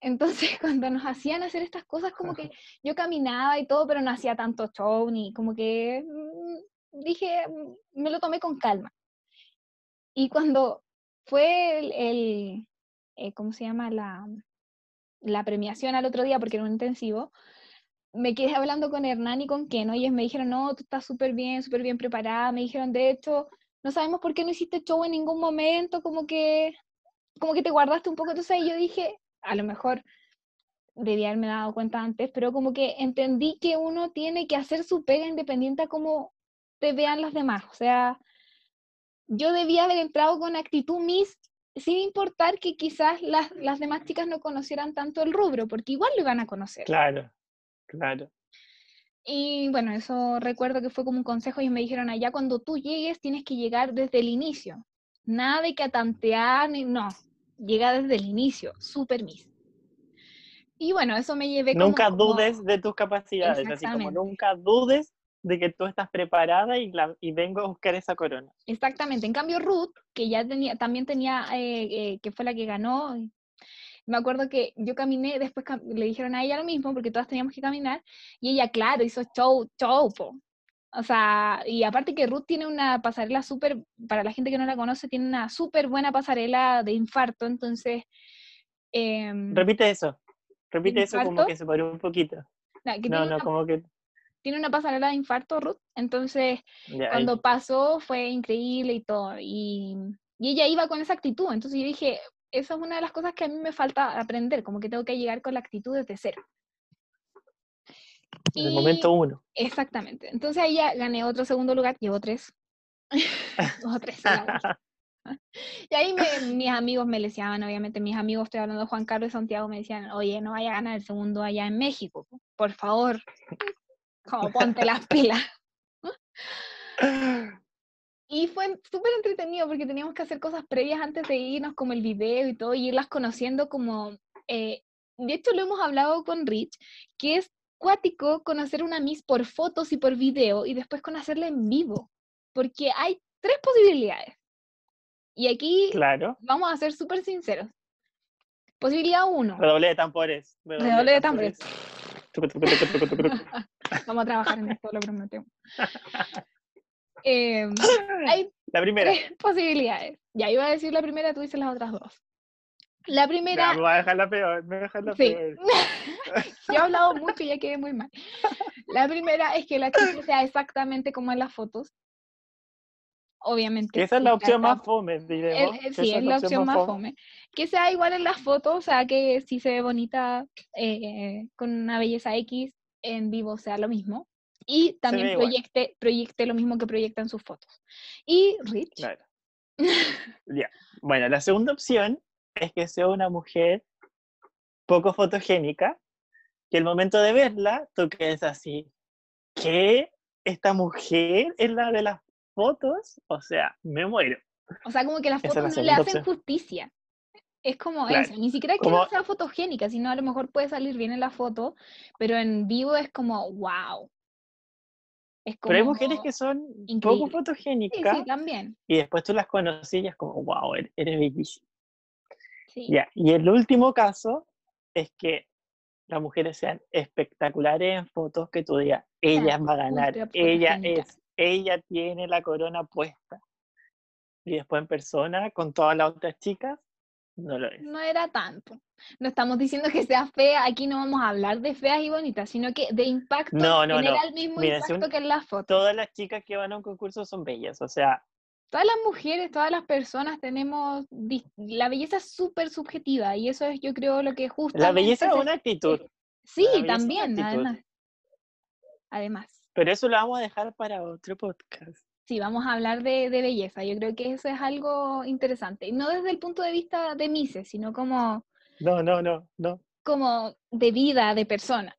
Entonces cuando nos hacían hacer estas cosas, como que yo caminaba y todo, pero no hacía tanto show, ni como que mm, dije, mm, me lo tomé con calma. Y cuando fue el, el, eh, ¿cómo se llama? La, la premiación al otro día, porque era un intensivo, me quedé hablando con Hernán y con Keno, y ellos me dijeron, no, tú estás súper bien, súper bien preparada, me dijeron, de hecho, no sabemos por qué no hiciste show en ningún momento, como que, como que te guardaste un poco, entonces yo dije, a lo mejor debía haberme dado cuenta antes, pero como que entendí que uno tiene que hacer su pega independiente a cómo te vean las demás, o sea, yo debía haber entrado con actitud Miss, sin importar que quizás las, las demás chicas no conocieran tanto el rubro, porque igual lo iban a conocer. Claro, claro. Y bueno, eso recuerdo que fue como un consejo y me dijeron allá cuando tú llegues tienes que llegar desde el inicio. Nada de que tantear, ni, no, llega desde el inicio, super miss. Y bueno, eso me llevé como- Nunca como- dudes de tus capacidades, así como nunca dudes de que tú estás preparada y, la- y vengo a buscar esa corona. Exactamente. En cambio, Ruth, que ya tenía, también tenía, eh, eh, que fue la que ganó, me acuerdo que yo caminé, después cam- le dijeron a ella lo mismo, porque todas teníamos que caminar, y ella, claro, hizo show, show, po. O sea, y aparte que Ruth tiene una pasarela súper, para la gente que no la conoce, tiene una súper buena pasarela de infarto, entonces... em, Repite eso, repite eso como que se paró un poquito. que No, no, una, como que... tiene una pasarela de infarto, Ruth, entonces ya, ahí. cuando pasó fue increíble y todo. Y, y ella iba con esa actitud. Entonces yo dije, esa es una de las cosas que a mí me falta aprender, como que tengo que llegar con la actitud desde cero. En el momento uno. Exactamente. Entonces ahí ya gané otro segundo lugar, llevo tres. Dos o tres. Y ahí me- mis amigos me decían, obviamente mis amigos, estoy hablando de Juan Carlos y Santiago, me decían, oye, no vaya a ganar el segundo allá en México, por favor. Como ponte las pilas. Y fue súper entretenido porque teníamos que hacer cosas previas antes de irnos, como el video y todo, y irlas conociendo como... eh, de hecho, lo hemos hablado con Rich, que es cuático conocer una Miss por fotos y por video y después conocerla en vivo, porque hay tres posibilidades. Y aquí Claro. vamos a ser súper sinceros. Posibilidad uno, Redoble de tambores. redoble de tambores. Vamos a trabajar en esto, lo prometemos. Em, hay La primera. tres posibilidades. Ya iba a decir la primera, tú dices las otras dos. La primera, Ya, me a dejar la peor, me voy a dejar la Sí. peor. yo he hablado mucho y ya quedé muy mal. La primera es que la chica sea exactamente como en las fotos. Obviamente. Que esa es la opción más fome, diremos. el- que sí, es la opción más fome. Que sea igual en las fotos, o sea, que si se ve bonita eh, con una belleza X, en vivo sea lo mismo. y también proyecte, proyecte lo mismo que proyecta en sus fotos. Y Rich, Claro. Ya. Bueno, la segunda opción es que sea una mujer poco fotogénica, que el momento de verla, tú quedes así, ¿qué? ¿Esta mujer es la de las fotos? O sea, me muero. o sea, como que las es la fotos no le hacen opción. justicia. Es como Claro, eso, ni siquiera es que como- no sea fotogénica, sino a lo mejor puede salir bien en la foto, pero en vivo es como, wow. Es como, Pero hay mujeres que son increíble. poco Sí, sí, fotogénicas también. y después tú las conoces y es como, wow, eres, eres bellísima. Sí. Ya, y el último caso es que las mujeres sean espectaculares en fotos que tú digas, ella va a ganar, ella es, ella tiene la corona puesta. Y después en persona, con todas las otras chicas, no lo es. No era tanto. No estamos diciendo que sea fea, aquí no vamos a hablar de feas y bonitas, sino que de impacto No, no, genera no. el mismo Mira, si impacto un- que en las fotos. Todas las chicas que van a un concurso son bellas, o sea, Todas las mujeres, todas las personas tenemos, la belleza súper subjetiva y eso es yo creo lo que justo... la belleza es una actitud, Sí, también, actitud. además. Además. pero eso lo vamos a dejar para otro podcast. Sí, vamos a hablar de, de belleza. Yo creo que eso es algo interesante. No desde el punto de vista de Mises, sino como, No, no, no, no. como de vida, de persona.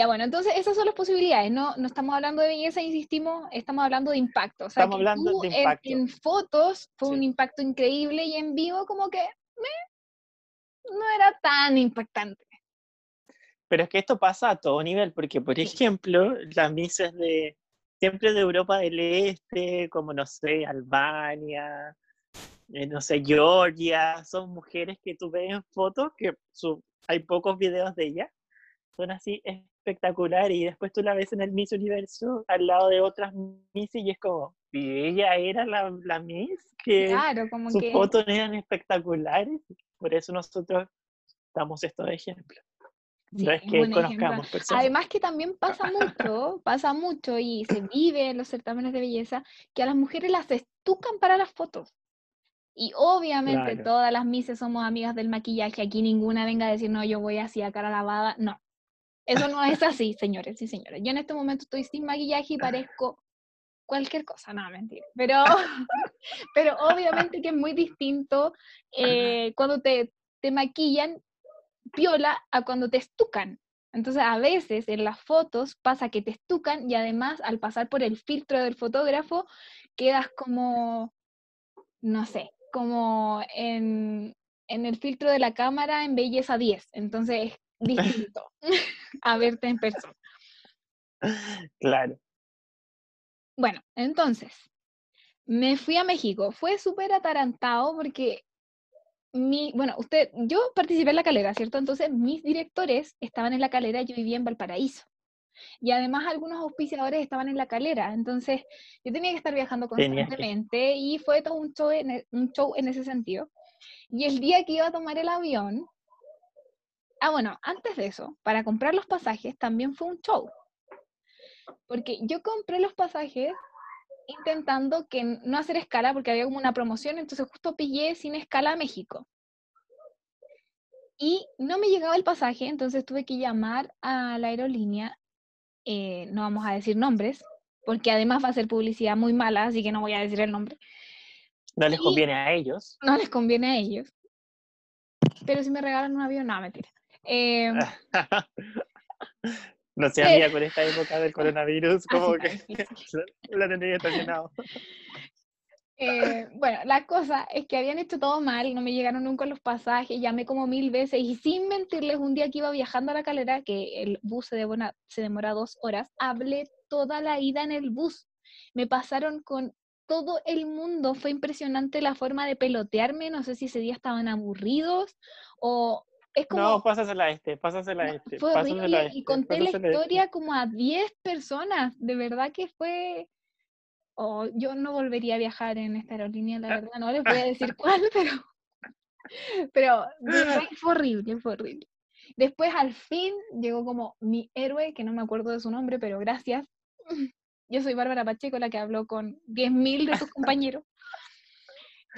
Ya bueno, entonces esas son las posibilidades. No, no estamos hablando de belleza, insistimos, estamos hablando de impacto. O sea, Estamos hablando tú de impacto. En, fotos fue un impacto increíble y en vivo como que no era tan impactante. Pero es que esto pasa a todo nivel, porque, por Sí. ejemplo, las misas de siempre de Europa del Este, como no sé, Albania, eh, no sé, Georgia, son mujeres que tú ves en fotos, que su- hay pocos videos de ellas, son así espectaculares, y después tú la ves en el Miss Universo al lado de otras Miss y es como, y ella era la, la Miss, que Claro, como sus que... fotos eran espectaculares, por eso nosotros damos estos ejemplos. Sí, no es que conozcamos personas. Además que también pasa mucho, pasa mucho y se vive en los certámenes de belleza que a las mujeres las estucan para las fotos. Y obviamente Claro. todas las mises somos amigas del maquillaje, aquí ninguna venga a decir, no, yo voy así a cara lavada. No, eso no es así, señores y señores. Yo en este momento estoy sin maquillaje y parezco cualquier cosa, no, mentira. Pero, pero obviamente que es muy distinto eh, cuando te, te maquillan piola a cuando te estucan. Entonces, a veces en las fotos pasa que te estucan y además al pasar por el filtro del fotógrafo quedas como, no sé, como en, en el filtro de la cámara en belleza 10. Entonces, es distinto a verte en persona. Claro. Bueno, entonces, me fui a México. Fue súper atarantado porque mi, bueno, usted, yo participé en la calera, ¿cierto? Entonces, mis directores estaban en la calera, yo vivía en Valparaíso. Y además algunos auspiciadores estaban en la calera, entonces yo tenía que estar viajando constantemente y fue todo un show, en, e- un show en ese sentido. Y el día que iba a tomar el avión, ah, bueno, antes de eso, para comprar los pasajes también fue un show. Porque yo compré los pasajes intentando que no hacer escala porque había como una promoción, entonces justo pillé sin escala a México. Y no me llegaba el pasaje, entonces tuve que llamar a la aerolínea, eh, no vamos a decir nombres, porque además va a ser publicidad muy mala, así que no voy a decir el nombre. No les Y- conviene a ellos. No les conviene a ellos. Pero si me regalan un avión, no, mentira. Em, no sé, Eh. amiga, con esta época del coronavirus, como que la tendría estacionado. Eh, bueno, la cosa es que habían hecho todo mal, no me llegaron nunca los pasajes, llamé como mil veces y sin mentirles, un día que iba viajando a la calera, que el bus se demora, se demora dos horas, hablé toda la ida en el bus. Me pasaron con todo el mundo, fue impresionante la forma de pelotearme, no sé si ese día estaban aburridos o es como... No, pásasela a este, pásasela a este. fue pásasela a horrible este, y conté la este. historia como a 10 personas. De verdad que fue. Oh, yo no volvería a viajar en esta aerolínea, la verdad. No les voy a decir cuál, pero. Pero que fue horrible, fue horrible. Después, al fin, llegó como mi héroe, que no me acuerdo de su nombre, pero gracias. Yo soy Bárbara Pacheco, la que habló con 10.000 de sus compañeros.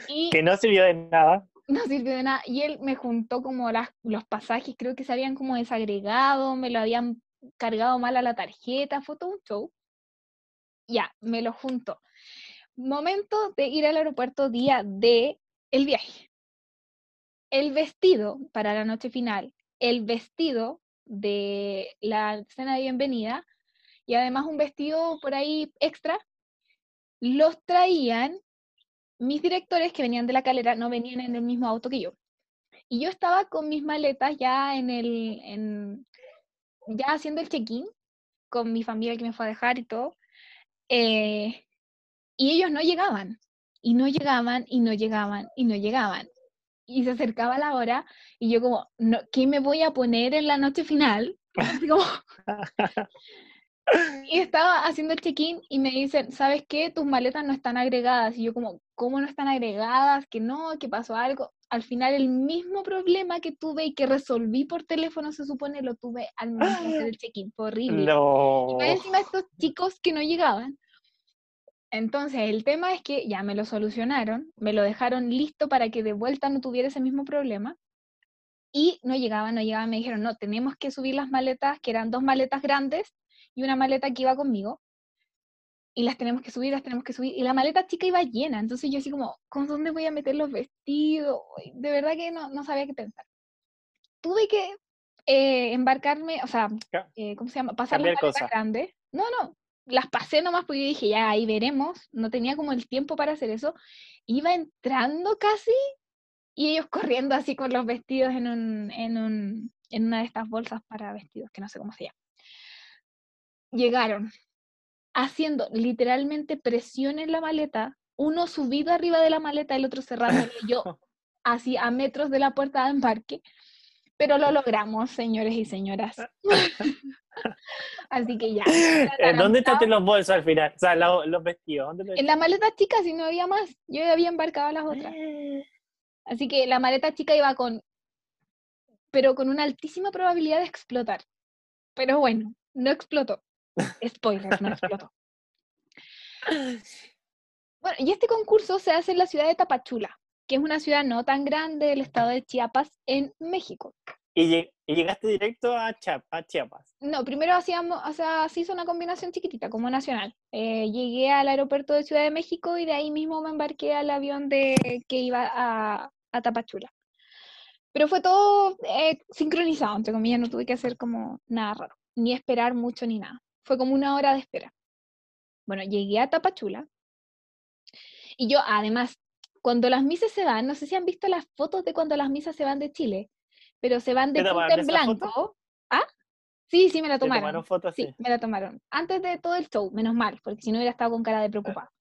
Y Que no sirvió de nada. No sirvió de nada. Y él me juntó como las, los pasajes, creo que se habían como desagregado, me lo habían cargado mal a la tarjeta, fue todo un show. Ya, me lo junto. Momento de ir al aeropuerto día de el viaje. El vestido para la noche final, el vestido de la cena de bienvenida y además un vestido por ahí extra, los traían mis directores que venían de la calera, no venían en el mismo auto que yo. Y yo estaba con mis maletas ya en el, en, ya haciendo el check-in con mi familia que me fue a dejar y todo. Eh, y ellos no llegaban, y no llegaban, y no llegaban, y no llegaban. Y se acercaba la hora, y yo como, no, ¿qué me voy a poner en la noche final? y estaba haciendo el check-in y me dicen, ¿sabes qué? Tus maletas no están agregadas. Y yo como, ¿cómo no están agregadas? Que no, que pasó algo. Al final el mismo problema que tuve y que resolví por teléfono, se supone, lo tuve al momento de hacer el check-in. Fue horrible. No. Y encima estos chicos que no llegaban. Entonces, el tema es que ya me lo solucionaron, me lo dejaron listo para que de vuelta no tuviera ese mismo problema. Y no llegaban, no llegaban, me dijeron, no, tenemos que subir las maletas, que eran dos maletas grandes y una maleta que iba conmigo. Y las tenemos que subir, las tenemos que subir. Y la maleta chica iba llena. Entonces yo así como, ¿con dónde voy a meter los vestidos? De verdad que no, no sabía qué pensar. Tuve que eh, embarcarme, o sea, eh, ¿cómo se llama? Pasar las maletas grandes. No, no, las pasé nomás porque yo dije, ya, ahí veremos. No tenía como el tiempo para hacer eso. Iba entrando casi y ellos corriendo así con los vestidos en, un, en, un, en una de estas bolsas para vestidos, que no sé cómo se llama llegaron haciendo literalmente presión en la maleta, uno subido arriba de la maleta, el otro cerrando, yo así a metros de la puerta de embarque, pero lo logramos, señores y señoras. así que ya. ¿Dónde están los bolsos al final? O sea, los vestidos. en la maleta chica, si no había más, yo había embarcado las otras. Así que la maleta chica iba con, pero con una altísima probabilidad de explotar. Pero bueno, no explotó. Spoiler, no explotó. Bueno, y este concurso se hace en la ciudad de Tapachula, que es una ciudad no tan grande del estado de Chiapas, en México. ¿Y, llegaste directo a, Chiapas? No, primero hacíamos, o sea, se hizo una combinación chiquitita, como nacional. Eh, llegué al aeropuerto de Ciudad de México y de ahí mismo me embarqué al avión de, que iba a, a Tapachula. Pero fue todo eh, sincronizado, entre comillas, no tuve que hacer como nada raro, ni esperar mucho ni nada. Fue como una hora de espera. Bueno, llegué a Tapachula y yo además, cuando las misas se van, no sé si han visto las fotos de cuando las misas se van de Chile, pero se van de punta en blanco. ¿Ah? Sí, sí, me la tomaron. tomaron fotos, sí, me la tomaron. Antes de todo el show, menos mal, porque si no hubiera estado con cara de preocupada.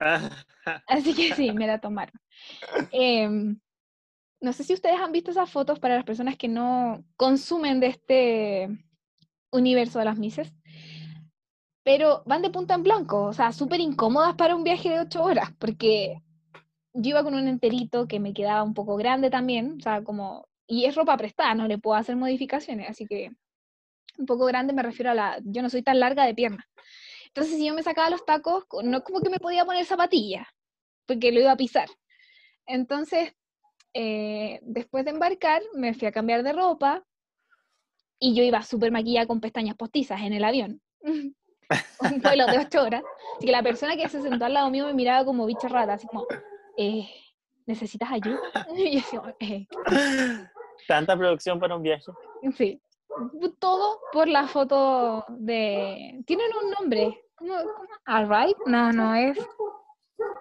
Así que sí, me la tomaron. Em, no sé si ustedes han visto esas fotos para las personas que no consumen de este universo de las mises pero van de punta en blanco, o sea, súper incómodas para un viaje de ocho horas, porque yo iba con un enterito que me quedaba un poco grande también, o sea, como, y es ropa prestada, no le puedo hacer modificaciones, así que un poco grande me refiero a la, yo no soy tan larga de pierna. Entonces, si yo me sacaba los tacos, no como que me podía poner zapatillas, porque lo iba a pisar. Entonces, eh, después de embarcar, me fui a cambiar de ropa y yo iba súper maquillada con pestañas postizas en el avión. un vuelo de ocho horas. Así que la persona que se sentó al lado mío me miraba como bicha rata, así como, eh, ¿necesitas ayuda? Y yo eh. Tanta producción para un viaje. Sí. Todo por la foto de... Tienen un nombre. ¿Cómo? ¿Arrive? No, no es...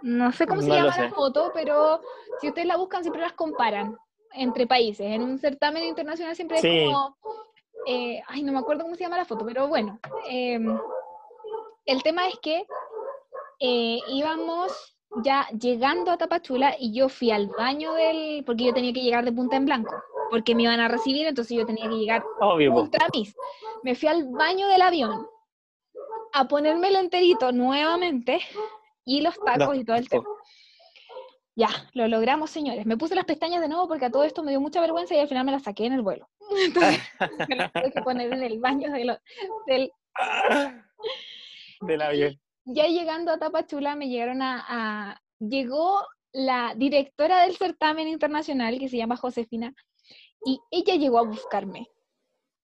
No sé cómo se llama la foto, pero si ustedes la buscan siempre las comparan entre países. En un certamen internacional siempre es como... Eh, ay, no me acuerdo cómo se llama la foto, pero bueno. Eh, el tema es que eh, íbamos ya llegando a Tapachula y yo fui al baño del, porque yo tenía que llegar de punta en blanco, porque me iban a recibir, entonces yo tenía que llegar Obvio. ultra mis. Me fui al baño del avión a ponerme el enterito nuevamente y los tacos y todo el tema. Ya, lo logramos, señores. Me puse las pestañas de nuevo porque a todo esto me dio mucha vergüenza y al final me las saqué en el vuelo. Entonces, me las tuve que poner en el baño del, del avión. Ya llegando a Tapachula me llegaron a, Llegó la directora del certamen internacional que se llama Josefina y ella llegó a buscarme.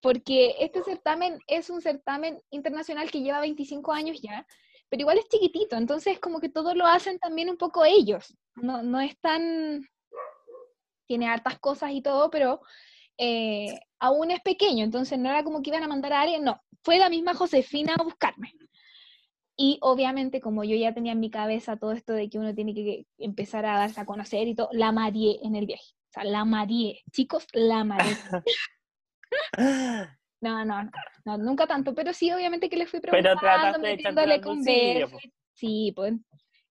porque este certamen es un certamen internacional que lleva 25 años ya, pero igual es chiquitito, entonces como que todo lo hacen también un poco ellos, no, no es tan, tiene hartas cosas y todo, pero eh, aún es pequeño, entonces no era como que iban a mandar a alguien, no, fue la misma Josefina a buscarme. Y obviamente, como yo ya tenía en mi cabeza todo esto de que uno tiene que empezar a darse a conocer y todo, la marié en el viaje. O sea, la marié. Chicos, la marié. No, no, no, nunca tanto, pero sí, obviamente que le fui preguntando, metiéndole conversa. Sí, pues.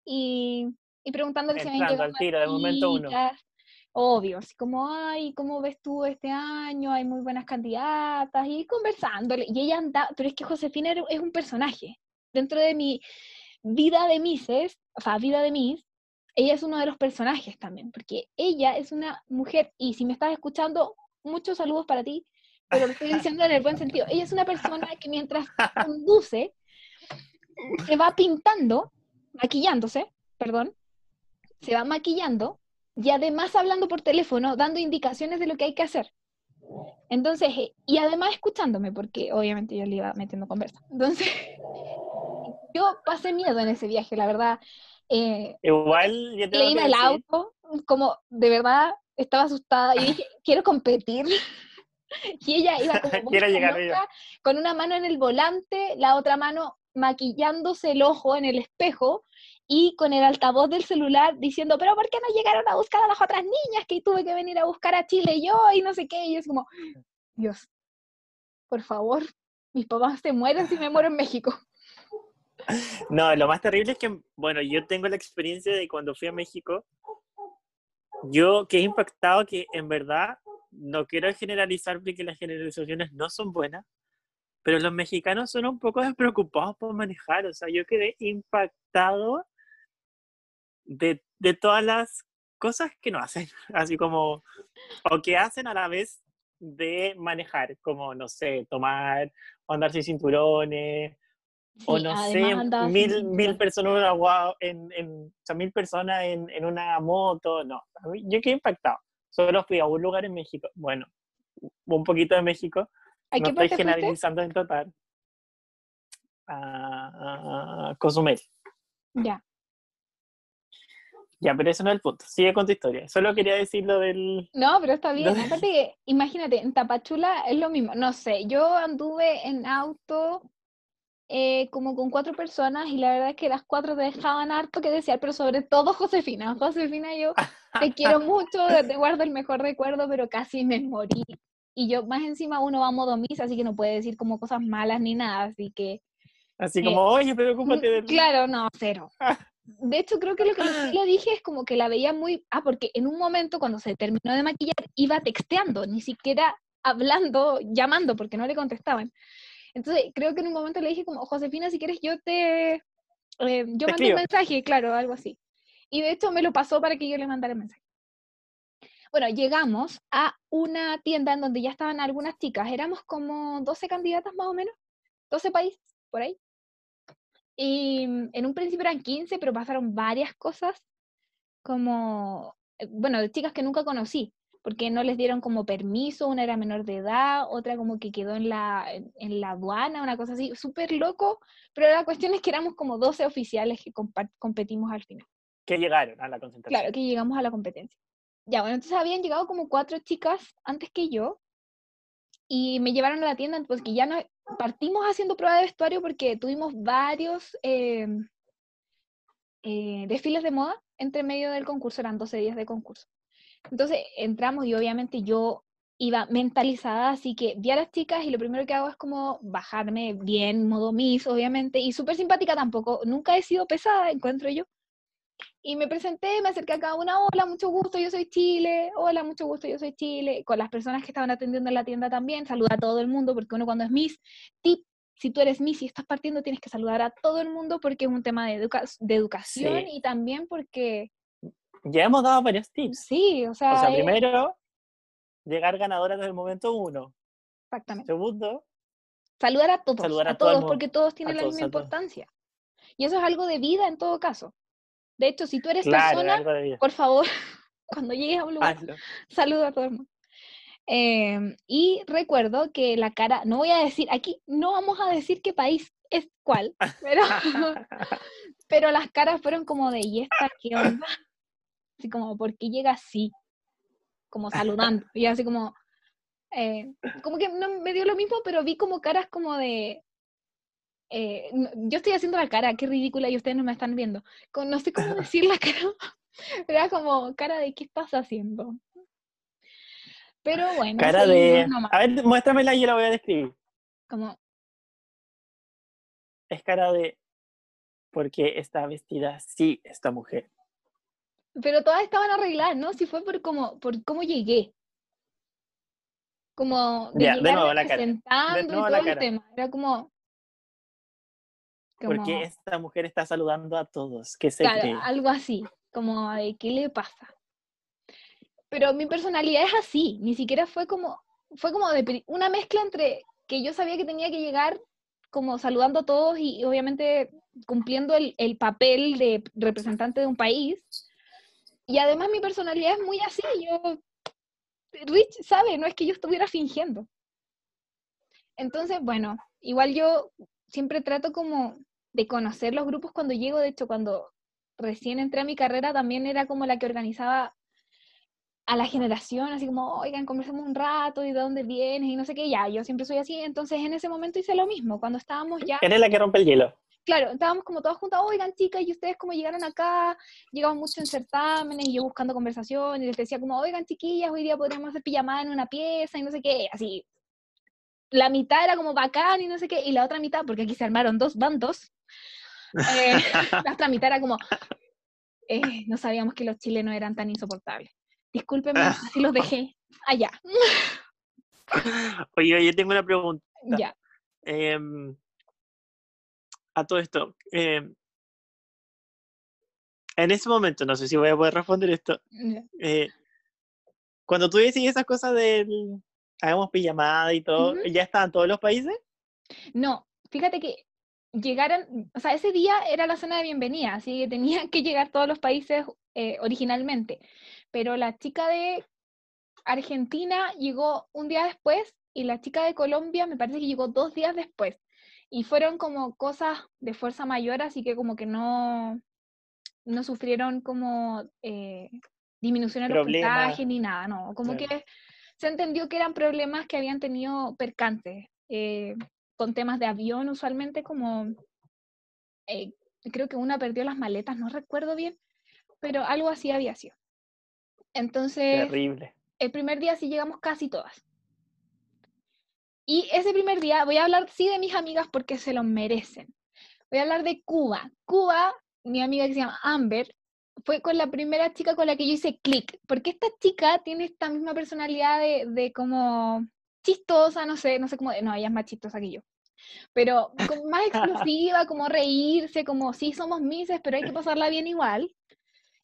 Y, y preguntándole si me al tiro, de momento uno. Obvio, así como, ay, ¿cómo ves tú este año? Hay muy buenas candidatas, y conversándole. Y ella anda, pero es que Josefina es un personaje. Dentro de mi vida de Mises, o sea, vida de Miss, ella es uno de los personajes también, porque ella es una mujer, y si me estás escuchando, muchos saludos para ti, pero lo estoy diciendo en el buen sentido. Ella es una persona que mientras conduce, se va pintando, maquillándose, perdón, se va maquillando y además hablando por teléfono, dando indicaciones de lo que hay que hacer. Entonces, eh, y además escuchándome, porque obviamente yo le iba metiendo conversa. Entonces, yo pasé miedo en ese viaje, la verdad. Eh, Igual, yo leí el auto, como de verdad estaba asustada y dije, quiero competir. y ella iba como llegar con una mano en el volante, la otra mano maquillándose el ojo en el espejo y con el altavoz del celular diciendo, pero ¿por qué no llegaron a buscar a las otras niñas que tuve que venir a buscar a Chile yo y no sé qué? Y es como, Dios, por favor, mis papás se mueren si me muero en México. No, lo más terrible es que, bueno, yo tengo la experiencia de cuando fui a México, yo que he impactado que en verdad no quiero generalizar porque las generalizaciones no son buenas, pero los mexicanos son un poco despreocupados por manejar. O sea, yo quedé impactado de, de todas las cosas que no hacen, así como, o que hacen a la vez de manejar, como, no sé, tomar o andar sin cinturones, o no sé, mil, mil personas en, en, o sea, mil personas en, en una moto, no, yo quedé impactado. Solo fui a un lugar en México, bueno, un poquito de México, no estoy generalizando en total, a, a Cozumel. Ya. Ya, pero eso no es el punto. Sigue con tu historia. Solo quería decir lo del... No, pero está bien. Aparte que, imagínate, en Tapachula es lo mismo. No sé, yo anduve en auto eh, como con cuatro personas y la verdad es que las cuatro te dejaban harto que desear, pero sobre todo Josefina. Josefina, yo te quiero mucho, te guardo el mejor recuerdo, pero casi me morí. Y yo, más encima, uno va a modo misa, así que no puede decir como cosas malas ni nada, así que... Así como, eh, oye, pero ¿cómo te... Claro, no, cero. De hecho, creo que lo que le dije es como que la veía muy... Ah, porque en un momento cuando se terminó de maquillar, iba texteando, ni siquiera hablando, llamando, porque no le contestaban. Entonces, creo que en un momento le dije como, Josefina, si quieres yo te... Eh, yo mando un mensaje, claro, algo así. Y de hecho me lo pasó para que yo le mandara el mensaje. Bueno, llegamos a una tienda en donde ya estaban algunas chicas, éramos como 12 candidatas más o menos, 12 países, por ahí. Y mm, en un principio eran 15, pero pasaron varias cosas, como, eh, bueno, de chicas que nunca conocí porque no les dieron como permiso, una era menor de edad, otra como que quedó en la, en la aduana, una cosa así, súper loco, pero la cuestión es que éramos como 12 oficiales que competimos al final. Que llegaron a la concentración. Claro, que llegamos a la competencia. Ya, bueno, entonces habían llegado como cuatro chicas antes que yo y me llevaron a la tienda, pues que ya no, partimos haciendo prueba de vestuario porque tuvimos varios eh, eh, desfiles de moda entre medio del concurso, eran 12 días de concurso. Entonces entramos y obviamente yo iba mentalizada, así que vi a las chicas y lo primero que hago es como bajarme bien, modo Miss, obviamente, y súper simpática tampoco, nunca he sido pesada, encuentro yo. Y me presenté, me acerqué a cada una, hola, mucho gusto, yo soy Chile, hola, mucho gusto, yo soy Chile, con las personas que estaban atendiendo en la tienda también, saluda a todo el mundo, porque uno cuando es Miss, tip, si tú eres Miss y estás partiendo, tienes que saludar a todo el mundo porque es un tema de, de educación y también porque ya hemos dado varios tips. Sí, o sea. O sea, primero, llegar ganadora desde el momento uno. Exactamente. Segundo, saludar a todos. Saludar a, todos, porque todos tienen la misma importancia. Y eso es algo de vida en todo caso. De hecho, si tú eres persona, por favor, cuando llegues a un lugar, saluda a todo el mundo. Em, y recuerdo que la cara, no voy a decir, aquí no vamos a decir qué país es cuál, pero, pero las caras fueron como de, ¿y esta qué onda? Así como, ¿por qué llega así? Como saludando. Y así como, eh, como que no me dio lo mismo, pero vi como caras como de, eh, yo estoy haciendo la cara, qué ridícula, y ustedes no me están viendo. no sé cómo decir la cara, era como cara de, ¿qué estás haciendo? Pero bueno. Cara de. A ver, muéstramela y yo la voy a describir. Como. Es cara de. ¿Por qué está vestida así esta mujer? Pero todas estaban arregladas, ¿no? Si fue por cómo, por cómo llegué. Como de, ya, de nuevo la cara. De nuevo y todo el tema. Era como. Como... ¿Por qué esta mujer está saludando a todos? ¿Qué se claro, Algo así. Como de qué le pasa pero mi personalidad es así, ni siquiera fue como, fue como de, una mezcla entre que yo sabía que tenía que llegar como saludando a todos y, obviamente cumpliendo el, el, papel de representante de un país. Y además mi personalidad es muy así, yo, Rich sabe, no es que yo estuviera fingiendo. Entonces, bueno, igual yo siempre trato como de conocer los grupos cuando llego, de hecho cuando recién entré a mi carrera también era como la que organizaba a la generación, así como, oigan, conversemos un rato y de dónde vienes y no sé qué, ya, yo siempre soy así, entonces en ese momento hice lo mismo, cuando estábamos ya... Eres la que rompe el hielo. Claro, estábamos como todas juntas, oigan chicas, ¿y ustedes cómo llegaron acá? Llegamos mucho en certámenes y yo buscando conversación y les decía como, oigan chiquillas, hoy día podríamos hacer pijamada en una pieza y no sé qué, así. La mitad era como bacán y no sé qué, y la otra mitad, porque aquí se armaron dos bandos, eh, la otra mitad era como, eh, no sabíamos que los chilenos eran tan insoportables. Discúlpeme, ah. así los dejé allá. Oye, yo tengo una pregunta. Ya. Em, a todo esto. Em, en ese momento, no sé si voy a poder responder esto. Eh, cuando tú decís esas cosas del hagamos pijamada y todo, ¿ya estaban todos los países? No, fíjate que llegaron, o sea, ese día era la zona de bienvenida, así que tenían que llegar todos los países eh, originalmente pero la chica de Argentina llegó un día después y la chica de Colombia me parece que llegó dos días después. Y fueron como cosas de fuerza mayor, así que como que no, no sufrieron como eh, disminución en los ni nada, no. Como que se entendió que eran problemas que habían tenido percantes, eh, con temas de avión usualmente como, eh, creo que una perdió las maletas, no recuerdo bien, pero algo así había sido. Entonces, Terrible. el primer día sí llegamos casi todas. Y ese primer día voy a hablar sí de mis amigas porque se lo merecen. Voy a hablar de Cuba. Cuba, mi amiga que se llama Amber, fue con la primera chica con la que yo hice clic, porque esta chica tiene esta misma personalidad de, de como chistosa, no sé, no sé cómo, no, ella es más chistosa que yo, pero como más explosiva, como reírse, como sí somos mises, pero hay que pasarla bien igual.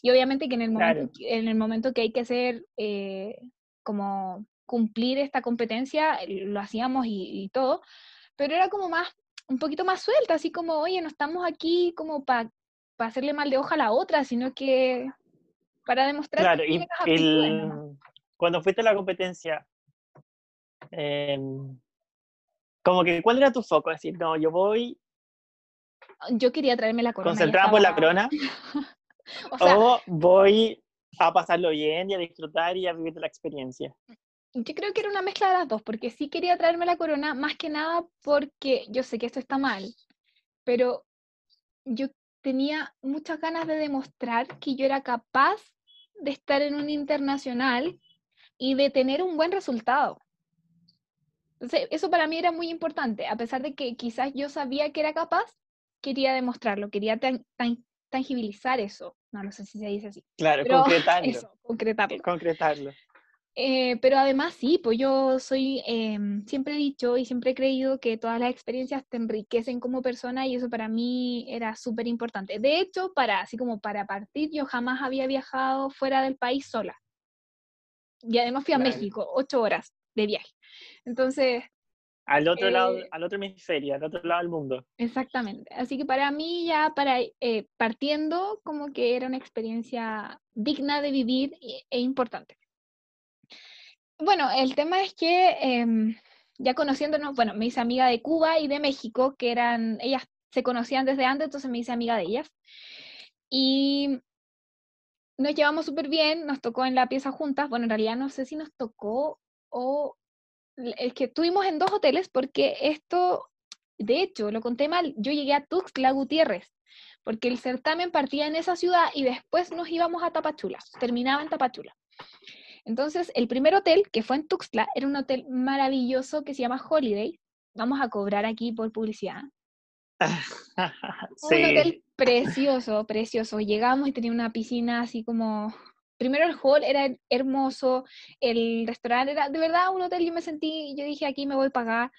Y obviamente que en el momento, en el momento que hay que hacer eh, como cumplir esta competencia, lo hacíamos y, todo, pero era como más, un poquito más suelta, así como, oye, no estamos aquí como para hacerle mal de hoja a la otra, sino que para demostrar claro, y cuando fuiste a la competencia, em, como que, ¿cuál era tu foco? Es decir, no, yo voy... Yo quería traerme la corona. ¿Concentrada por la corona? O, voy a pasarlo bien y a disfrutar y a vivir la experiencia. Yo creo que era una mezcla de las dos, porque sí quería traerme la corona, más que nada porque yo sé que esto está mal, pero yo tenía muchas ganas de demostrar que yo era capaz de estar en un internacional y de tener un buen resultado. Entonces, eso para mí era muy importante, a pesar de que quizás yo sabía que era capaz, quería demostrarlo, quería tangibilizar eso. No, no sé si se dice así. Claro, concretarlo. Eso, concretarlo. Concretarlo. Eh, pero además sí, pues yo soy, em, siempre he dicho y siempre he creído que todas las experiencias te enriquecen como persona y eso para mí era súper importante. De hecho, para, así como para partir, yo jamás había viajado fuera del país sola. Y además fui a México, ocho horas de viaje. Entonces, al otro lado, eh, al otro hemisferio, al otro lado del mundo. Exactamente. Así que para mí ya, para eh, partiendo, como que era una experiencia digna de vivir e, e importante. Bueno, el tema es que em, ya conociéndonos, bueno, me hice amiga de Cuba y de México, que eran, ellas se conocían desde antes, entonces me hice amiga de ellas. Y nos llevamos súper bien, nos tocó en la pieza juntas, bueno, en realidad no sé si nos tocó o es que estuvimos en dos hoteles porque esto, de hecho, lo conté mal, yo llegué a Tuxtla Gutiérrez, porque el certamen partía en esa ciudad y después nos íbamos a Tapachula, terminaba en Tapachula. Entonces, el primer hotel, que fue en Tuxtla, era un hotel maravilloso que se llama Holiday. Vamos a cobrar aquí por publicidad. sí. Un hotel precioso, precioso. Llegamos y tenía una piscina así como... Primero el hall era hermoso, el restaurante era, de verdad, un hotel, yo me sentí, yo dije, aquí me voy a pagar.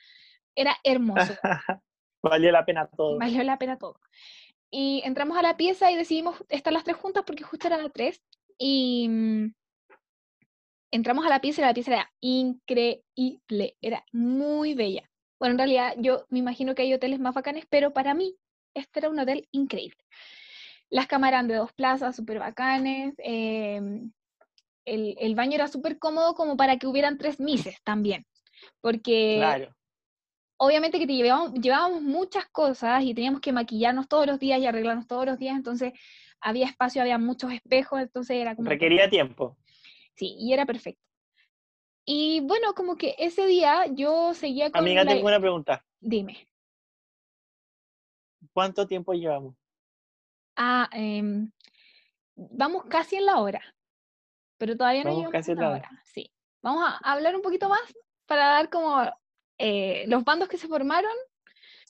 Era hermoso. Valió la pena todo. Valió la pena todo. Y entramos a la pieza y decidimos estar las tres juntas porque justo eran las tres. Y mm, entramos a la pieza y la pieza era increíble, era muy bella. Bueno, en realidad yo me imagino que hay hoteles más bacanes, pero para mí este era un hotel increíble. Las camas eran de dos plazas, súper bacanes. Em, el, el, baño era súper cómodo como para que hubieran tres mises también. Porque Claro. obviamente que te llevábamos, llevábamos muchas cosas y teníamos que maquillarnos todos los días y arreglarnos todos los días, entonces había espacio, había muchos espejos, entonces era como... Requería tiempo. Sí, y era perfecto. Y bueno, como que ese día yo seguía con Amiga, la- tengo una pregunta. Dime. ¿Cuánto tiempo llevamos? Em, vamos casi en la hora, pero todavía no Vamos llegamos casi a la hora. hora. Sí. Vamos a hablar un poquito más para dar como eh, los bandos que se formaron,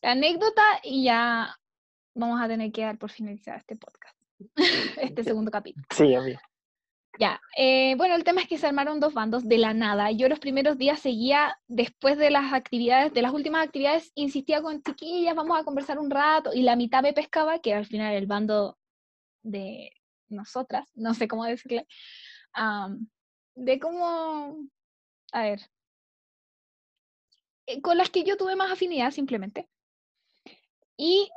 la anécdota y ya vamos a tener que dar por finalizado este podcast, este segundo capítulo. Sí, amiga. Ya, eh, bueno, el tema es que se armaron dos bandos de la nada. Yo los primeros días seguía, después de las actividades, de las últimas actividades, insistía con chiquillas, vamos a conversar un rato, y la mitad me pescaba, que al final el bando de nosotras, no sé cómo decirle, de cómo, a ver, eh, con las que yo tuve más afinidad simplemente. Y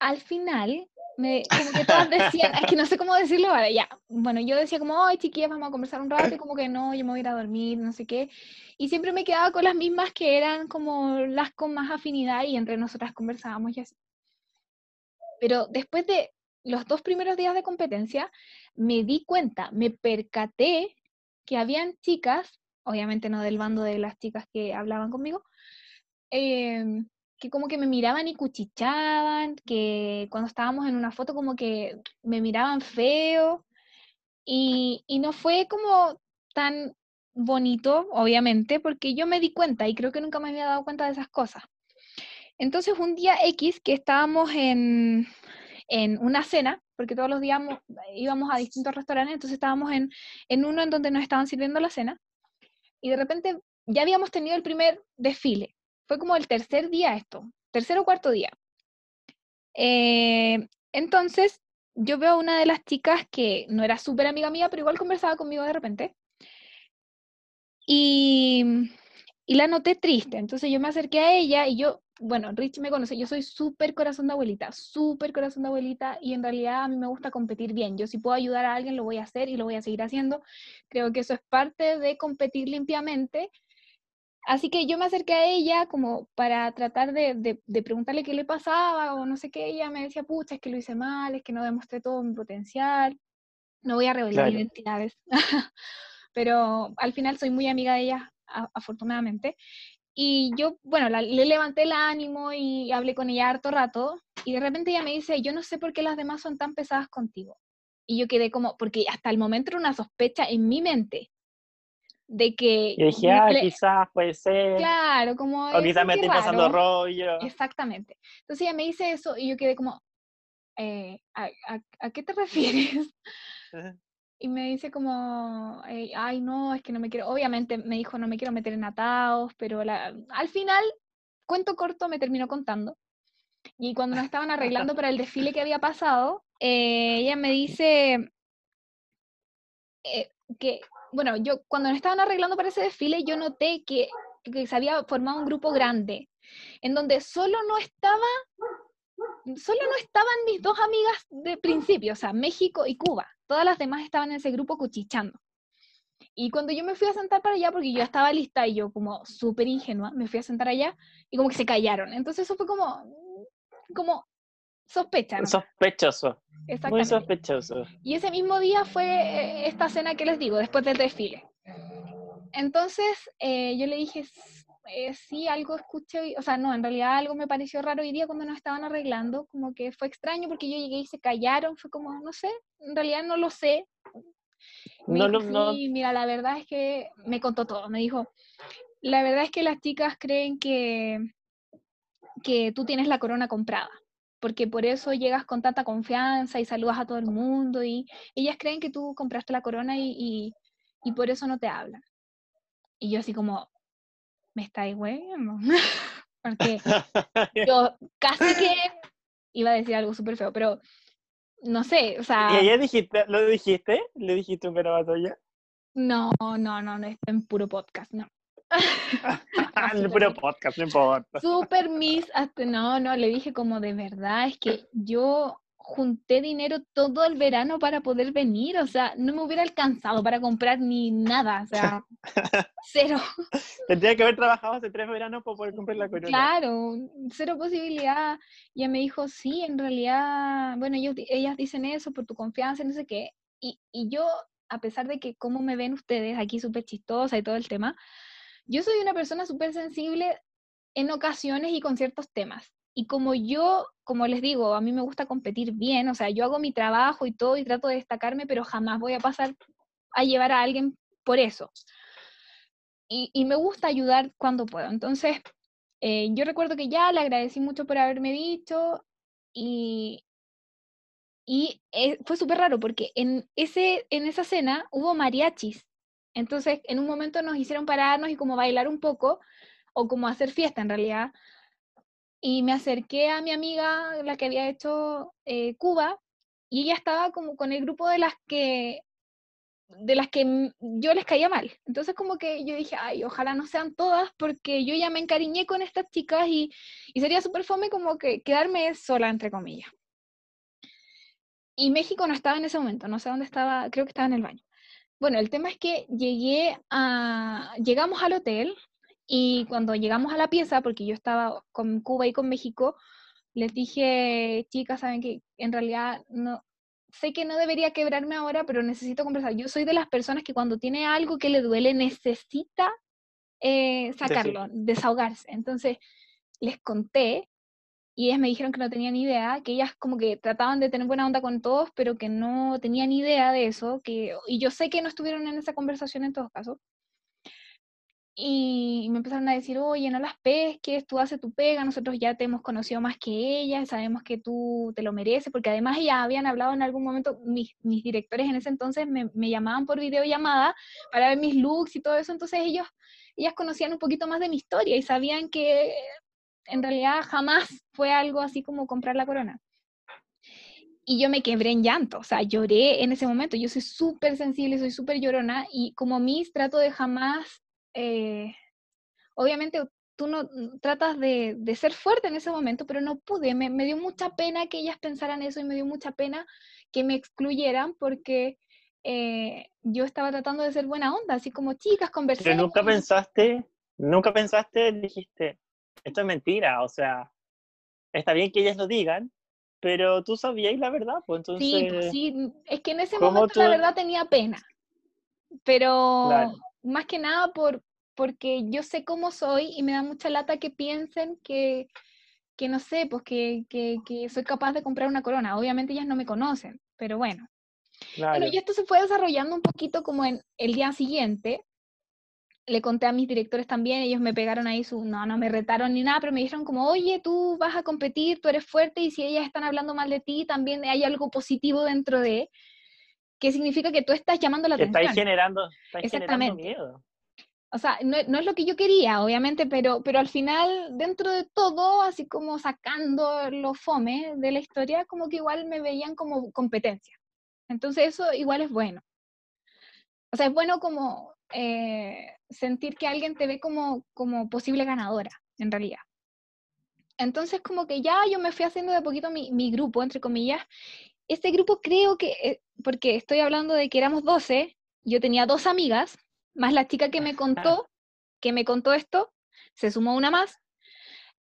al final, me, como que todas decían, es que no sé cómo decirlo ahora, ya. Bueno, yo decía como, ay, chiquillas, vamos a conversar un rato, y como que no, yo me voy a ir a dormir, no sé qué. Y siempre me quedaba con las mismas que eran como las con más afinidad y entre nosotras conversábamos y así. Pero después de los dos primeros días de competencia, me di cuenta, me percaté que habían chicas, obviamente no del bando de las chicas que hablaban conmigo, em, que como que me miraban y cuchichaban, que cuando estábamos en una foto como que me miraban feo, y, y no fue como tan bonito, obviamente, porque yo me di cuenta y creo que nunca me había dado cuenta de esas cosas. Entonces un día X que estábamos en, en una cena, porque todos los días mo- íbamos a distintos restaurantes, entonces estábamos en, en uno en donde nos estaban sirviendo la cena, y de repente ya habíamos tenido el primer desfile. Fue como el tercer día esto, tercer o cuarto día. Eh, entonces yo veo a una de las chicas que no era súper amiga mía, pero igual conversaba conmigo de repente. Y, y la noté triste. Entonces yo me acerqué a ella y yo, bueno, Rich me conoce, yo soy súper corazón de abuelita, súper corazón de abuelita y en realidad a mí me gusta competir bien. Yo si puedo ayudar a alguien lo voy a hacer y lo voy a seguir haciendo. Creo que eso es parte de competir limpiamente. Así que yo me acerqué a ella como para tratar de, de- de preguntarle qué le pasaba o no sé qué. Ella me decía, pucha, es que lo hice mal, es que no demostré todo mi potencial. No voy a revelar Claro. identidades. Pero al final soy muy amiga de ella, afortunadamente. Y yo, bueno, la- le levanté el ánimo y hablé con ella harto rato. Y de repente ella me dice, yo no sé por qué las demás son tan pesadas contigo. Y yo quedé como, porque hasta el momento era una sospecha en mi mente de que... Y dije, ah, le- quizás puede ser. Claro, como... o quizás me estoy pasando rollo. Exactamente. Entonces ella me dice eso y yo quedé como, eh, ¿a, a- a qué te refieres? Y me dice como, eh, ay, no, es que no me quiero, obviamente me dijo, no me quiero meter en atados, pero la- al final, cuento corto, me terminó contando. Y cuando nos estaban arreglando para el desfile que había pasado, eh, ella me dice eh, que, bueno, yo cuando nos estaban arreglando para ese desfile, yo noté que, que se había formado un grupo grande, en donde solo no estaba, solo no estaban mis dos amigas de principio, o sea, México y Cuba. Todas las demás estaban en ese grupo cuchichando. Y cuando yo me fui a sentar para allá, porque yo estaba lista y yo como súper ingenua, me fui a sentar allá y como que se callaron. Entonces eso fue como, como sospecha. ¿no? Sospechoso. Muy sospechoso. Y ese mismo día fue eh, esta cena que les digo, después del desfile. Entonces eh, yo le dije, "S- eh, sí, algo escuché, o sea, no, en realidad algo me pareció raro hoy día cuando nos estaban arreglando, como que fue extraño porque yo llegué y se callaron, fue como, no sé, en realidad no lo sé. Me No, dijo, no, no. sí, mira, la verdad es que me contó todo, me dijo, la verdad es que las chicas creen que, que tú tienes la corona comprada, porque por eso llegas con tanta confianza y saludas a todo el mundo y ellas creen que tú compraste la corona y, y, y por eso no te hablan. Y yo así como, me estáis hueviando. porque yo casi que iba a decir algo súper feo, pero no sé, o sea, ¿Y ella dijiste, lo dijiste? ¿Le dijiste un ya? no, no, no, no, está en puro podcast, no. Ah, puro bien. podcast, no importa. Super Miss, hasta, no, no, le dije como de verdad, es que yo junté dinero todo el verano para poder venir, o sea, no me hubiera alcanzado para comprar ni nada, o sea, cero, Tendría que haber trabajado hace tres veranos para poder comprar la corona. claro, cero posibilidad. Y ella me dijo, sí, en realidad, bueno, ellos, ellas dicen eso por tu confianza, no sé qué. Y, y yo, a pesar de que cómo me ven ustedes aquí súper chistosa y todo el tema, yo soy una persona súper sensible en ocasiones y con ciertos temas. Y como yo, como les digo, a mí me gusta competir bien, o sea, yo hago mi trabajo y todo y trato de destacarme, pero jamás voy a pasar a llevar a alguien por eso. Y, me gusta ayudar cuando puedo. Entonces, eh, yo recuerdo que ya le agradecí mucho por haberme dicho y, y eh, fue súper raro porque en, ese, en esa cena hubo mariachis. Entonces, en un momento nos hicieron pararnos y como bailar un poco, o como hacer fiesta en realidad. Y me acerqué a mi amiga, la que había hecho eh, Cuba, y ella estaba como con el grupo de las que de las que yo les caía mal. Entonces como que yo dije, ay, ojalá no sean todas, porque yo ya me encariñé con estas chicas y, y sería súper fome como que quedarme sola, entre comillas. Y México no estaba en ese momento, no sé dónde estaba, creo que estaba en el baño. Bueno, el tema es que llegué a, llegamos al hotel y cuando llegamos a la pieza, porque yo estaba con Cuba y con México, les dije, chicas, saben que en realidad no, sé que no debería quebrarme ahora, pero necesito conversar. Yo soy de las personas que cuando tiene algo que le duele necesita eh, sacarlo, desahogarse. Entonces les conté y ellas me dijeron que no tenían idea, que ellas como que trataban de tener buena onda con todos, pero que no tenían idea de eso, que, y yo sé que no estuvieron en esa conversación en todos casos. Y me empezaron a decir, oye, no las pesques, tú haces tu pega, nosotros ya te hemos conocido más que ellas, sabemos que tú te lo mereces, porque además ellas habían hablado en algún momento, mis, mis directores en ese entonces me, me llamaban por videollamada para ver mis looks y todo eso, entonces ellos, ellas conocían un poquito más de mi historia y sabían que en realidad jamás fue algo así como comprar la corona. Y yo me quebré en llanto, o sea, lloré en ese momento. Yo soy súper sensible, soy súper llorona y como Miss trato de jamás, eh, obviamente tú no tratas de, de, ser fuerte en ese momento, pero no pude. Me, me, dio mucha pena que ellas pensaran eso y me dio mucha pena que me excluyeran porque eh, yo estaba tratando de ser buena onda, así como chicas, conversemos. Pero nunca pensaste, nunca pensaste, dijiste, esto es mentira, o sea, está bien que ellas lo digan, pero tú sabías la verdad, pues entonces... Sí, pues, sí, es que en ese momento tú... la verdad tenía pena, pero claro. más que nada por, porque yo sé cómo soy y me da mucha lata que piensen que, que no sé, pues que, que, que, soy capaz de comprar una corona. Obviamente ellas no me conocen, pero bueno. Claro. Bueno, y esto se fue desarrollando un poquito como en el día siguiente. Le conté a mis directores también, ellos me pegaron ahí su, no, no me retaron ni nada, pero me dijeron como, oye, tú vas a competir, tú eres fuerte y si ellas están hablando mal de ti, también hay algo positivo dentro de, que significa que tú estás llamando la atención. Estás generando, estás Exactamente. generando miedo. O sea, no, no, es lo que yo quería, obviamente, pero, pero al final, dentro de todo, así como sacando los fome de la historia, como que igual me veían como competencia. Entonces eso igual es bueno. O sea, es bueno como eh, sentir que alguien te ve como, como posible ganadora, en realidad. Entonces, como que ya yo me fui haciendo de poquito mi, mi grupo, entre comillas. Este grupo creo que, eh, porque estoy hablando de que éramos 12, yo tenía dos amigas, más la chica que me contó, que me contó esto, se sumó una más.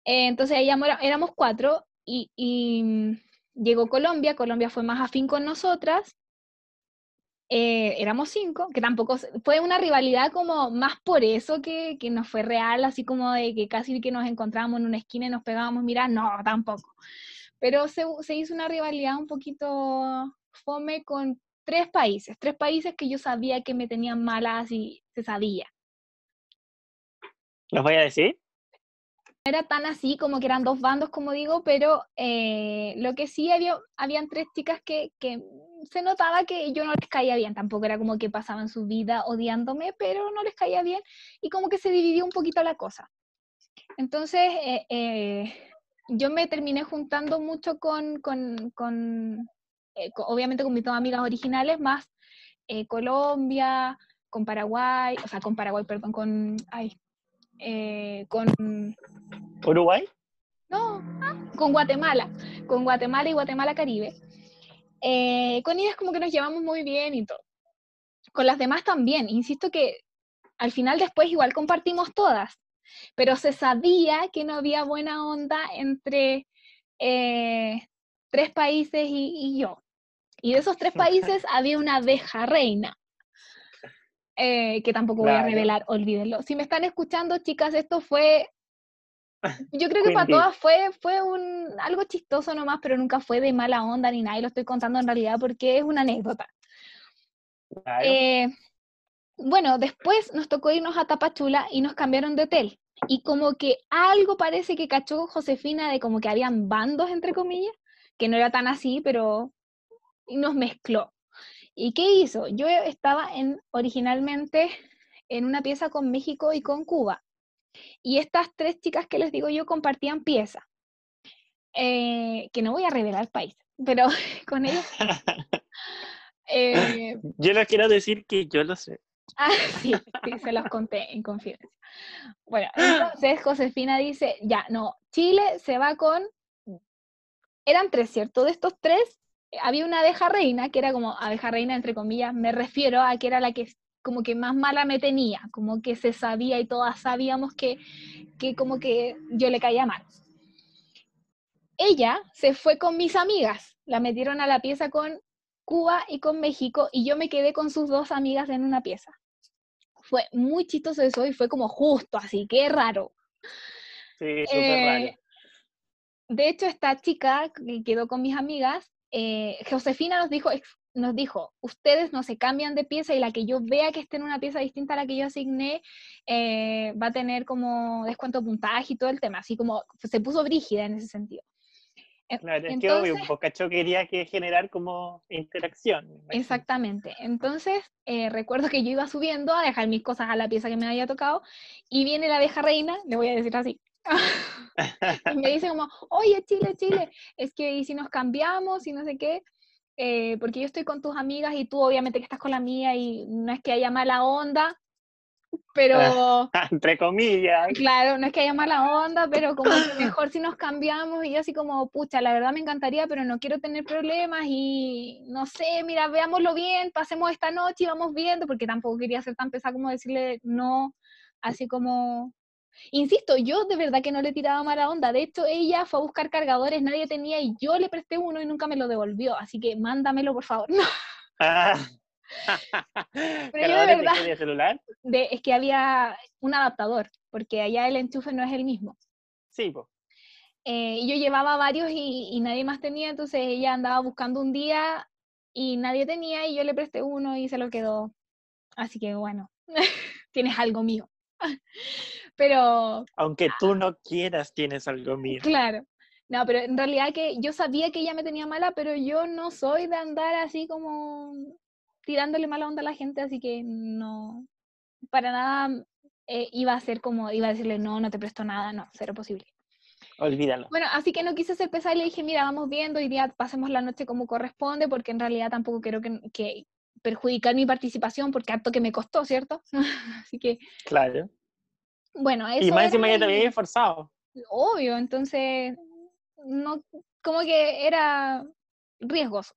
Eh, entonces ahí éramos cuatro y, y mm, llegó Colombia, Colombia fue más afín con nosotras eh, éramos cinco, que tampoco fue una rivalidad como más por eso que, que no fue real, así como de que casi que nos encontrábamos en una esquina y nos pegábamos, mira, no, tampoco. Pero se, se hizo una rivalidad un poquito fome con tres países, tres países que yo sabía que me tenían malas y se sabía. ¿Los voy a decir? Era tan así como que eran dos bandos, como digo, pero eh, lo que sí había, habían tres chicas que, que se notaba que yo no les caía bien, tampoco era como que pasaban su vida odiándome, pero no les caía bien y como que se dividió un poquito la cosa. Entonces, eh, eh, yo me terminé juntando mucho con, con, con, eh, obviamente con mis dos amigas originales, más Colombia, con Paraguay, o sea, con Paraguay, perdón, con, ay, con... ¿Uruguay? No, ah, con Guatemala, con Guatemala y Guatemala Caribe. Eh, con ellas como que nos llevamos muy bien y todo. Con las demás también. Insisto que al final después igual compartimos todas, pero se sabía que no había buena onda entre eh, tres países y, yo. Y de esos tres países había una abeja reina. Eh, que tampoco voy a revelar, olvídenlo. Si me están escuchando, chicas, esto fue yo creo que para todas fue, fue un, algo chistoso nomás, pero nunca fue de mala onda ni nada, y lo estoy contando en realidad porque es una anécdota. Eh, bueno, después nos tocó irnos a Tapachula y nos cambiaron de hotel. Y como que algo parece que cachó Josefina de como que habían bandos, entre comillas, que no era tan así, pero nos mezcló. ¿Y qué hizo? Yo estaba en, originalmente en una pieza con México y con Cuba. Y estas tres chicas que les digo yo compartían pieza, eh, que no voy a revelar el país, pero con ellos... Eh, yo no quiero decir que yo lo sé. Ah, sí, sí, se los conté en confidencia. Bueno, entonces Josefina dice, ya, no, Chile se va con... Eran tres, ¿cierto? De estos tres, había una abeja reina, que era como abeja reina, entre comillas, me refiero a que era la que como que más mala me tenía, como que se sabía y todas sabíamos que, que como que yo le caía mal. Ella se fue con mis amigas, la metieron a la pieza con Cuba y con México y yo me quedé con sus dos amigas en una pieza. Fue muy chistoso eso y fue como justo así, qué raro. Sí, súper raro. Eh, de hecho, esta chica que quedó con mis amigas, eh, Josefina nos dijo nos dijo, ustedes no se cambian de pieza y la que yo vea que esté en una pieza distinta a la que yo asigné eh, va a tener como descuento puntaje y todo el tema, así como se puso brígida en ese sentido. E, claro, es que obvio, Bocacho quería que generar como interacción. Exactamente. Entonces, eh, recuerdo que yo iba subiendo a dejar mis cosas a la pieza que me había tocado y viene la abeja reina, le voy a decir así, y me dice como, oye, Chile, Chile, es que y si nos cambiamos y no sé qué, eh, porque yo estoy con tus amigas y tú obviamente que estás con la mía y no es que haya mala onda, pero... Entre comillas. Claro, no es que haya mala onda, pero como que mejor si nos cambiamos y yo así como, pucha, la verdad me encantaría, pero no quiero tener problemas y no sé, mira, veámoslo bien, pasemos esta noche y vamos viendo, porque tampoco quería ser tan pesada como decirle no, así como Insisto, yo de verdad que no le tiraba mala onda. De hecho, ella fue a buscar cargadores, nadie tenía y yo le presté uno y nunca me lo devolvió. Así que mándamelo, por favor. Ah. Pero yo de verdad, de celular? es que había un adaptador, porque allá el enchufe no es el mismo. Sí, pues. y yo llevaba varios y, y, nadie más tenía, entonces ella andaba buscando un día y nadie tenía y yo le presté uno y se lo quedó. Así que bueno, tienes algo mío. Pero... Aunque tú no quieras, tienes algo mío. Claro. No, pero en realidad que yo sabía que ella me tenía mala, pero yo no soy de andar así como tirándole mala onda a la gente, así que no, para nada eh, iba a ser como, iba a decirle, no, no te presto nada, no, cero posible. Olvídalo. Bueno, así que no quise ser pesada y le dije, mira, vamos viendo y ya pasemos la noche como corresponde, porque en realidad tampoco quiero que, que perjudicar mi participación, porque harto que me costó, ¿cierto? así que... Claro. Bueno, eso Y más encima ya te había esforzado. Obvio, entonces, no, como que era riesgoso.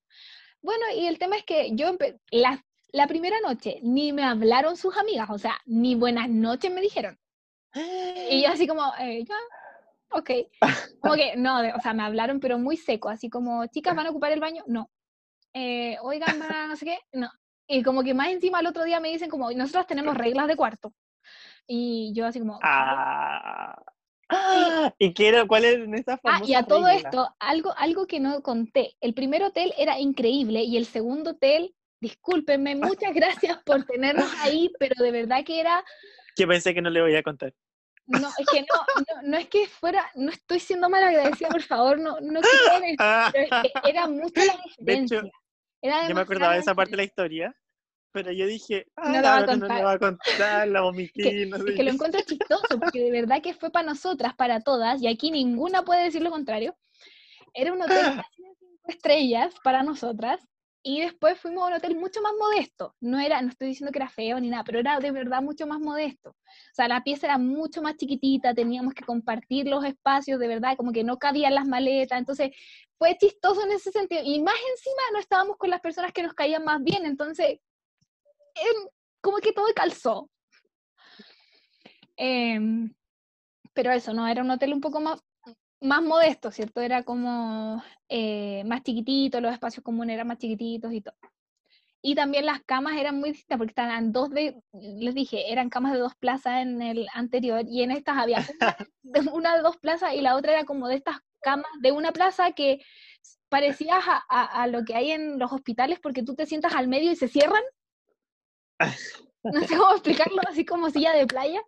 Bueno, y el tema es que yo, las, la primera noche ni me hablaron sus amigas, o sea, ni buenas noches me dijeron. Y yo así como, eh, ya, ok. Como que, no, o sea, me hablaron, pero muy seco, así como, chicas, ¿van a ocupar el baño? No. Eh, oigan, no sé qué, no. Y como que más encima el otro día me dicen como, nosotros tenemos reglas de cuarto. Y yo así como... Ah. ¿Y qué era, cuál es esta Ah, y a todo esto, algo, algo que no conté. El primer hotel era increíble y el segundo hotel, discúlpenme, muchas gracias por tenernos ahí, pero de verdad que era... Yo pensé que no le voy a contar. No, es que no, no, es que fuera, no estoy siendo mal agradecida, por favor, no, no pero es que era mucho la diferencia. yo me acordaba de esa parte de la historia, pero yo dije, ah, no, la no le va a contar, la vomité. no sé. Es que lo encuentro chistoso, porque de verdad que fue para nosotras, para todas, y aquí ninguna puede decir lo contrario. Era un hotel de cinco estrellas para nosotras, y después fuimos a un hotel mucho más modesto. No era, no estoy diciendo que era feo ni nada, pero era de verdad mucho más modesto. O sea, la pieza era mucho más chiquitita, teníamos que compartir los espacios, de verdad, como que no cabían las maletas. Entonces, fue chistoso en ese sentido. Y más encima no estábamos con las personas que nos caían más bien, entonces, em, como que todo calzó. Em, pero eso, no, era un hotel un poco más, más modesto, ¿cierto? Era como eh, más chiquitito, los espacios comunes eran más chiquititos y todo. Y también las camas eran muy distintas porque estaban dos de, les dije, eran camas de dos plazas en el anterior y en estas había una de, dos plazas y la otra era como de estas camas de una plaza que parecías a, lo que hay en los hospitales porque tú te sientas al medio y se cierran. No sé cómo explicarlo, así como silla de playa.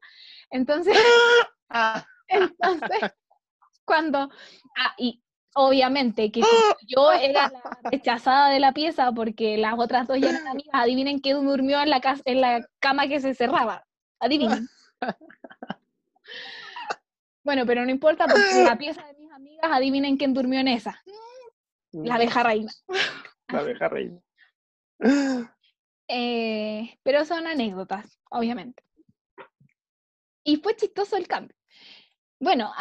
Entonces, ah. entonces cuando, ah, y obviamente que yo era la rechazada de la pieza porque las otras dos ya eran amigas, adivinen quién durmió en la, casa, en la cama que se cerraba, adivinen. Bueno, pero no importa porque la pieza de mis amigas, adivinen quién durmió en esa. La abeja reina. La abeja reina. Eh, pero son anécdotas, obviamente. Y fue chistoso el cambio. Bueno,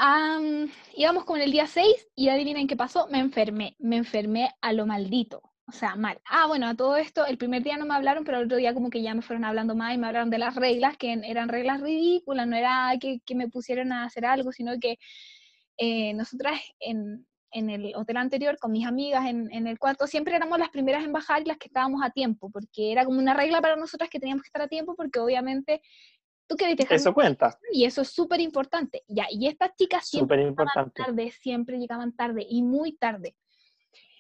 íbamos con el día 6 y adivinen qué pasó, me enfermé, me enfermé a lo maldito, o sea, mal. Ah, bueno, a todo esto, el primer día no me hablaron, pero el otro día como que ya me fueron hablando más y me hablaron de las reglas, que eran reglas ridículas, no era que, me pusieran a hacer algo, sino que eh, nosotras en, el hotel anterior con mis amigas en, en, el cuarto, siempre éramos las primeras en bajar y las que estábamos a tiempo, porque era como una regla para nosotras que teníamos que estar a tiempo, porque obviamente Tú Eso cuenta. Y eso es súper importante. Ya, y estas chicas siempre llegaban tarde, siempre llegaban tarde y muy tarde.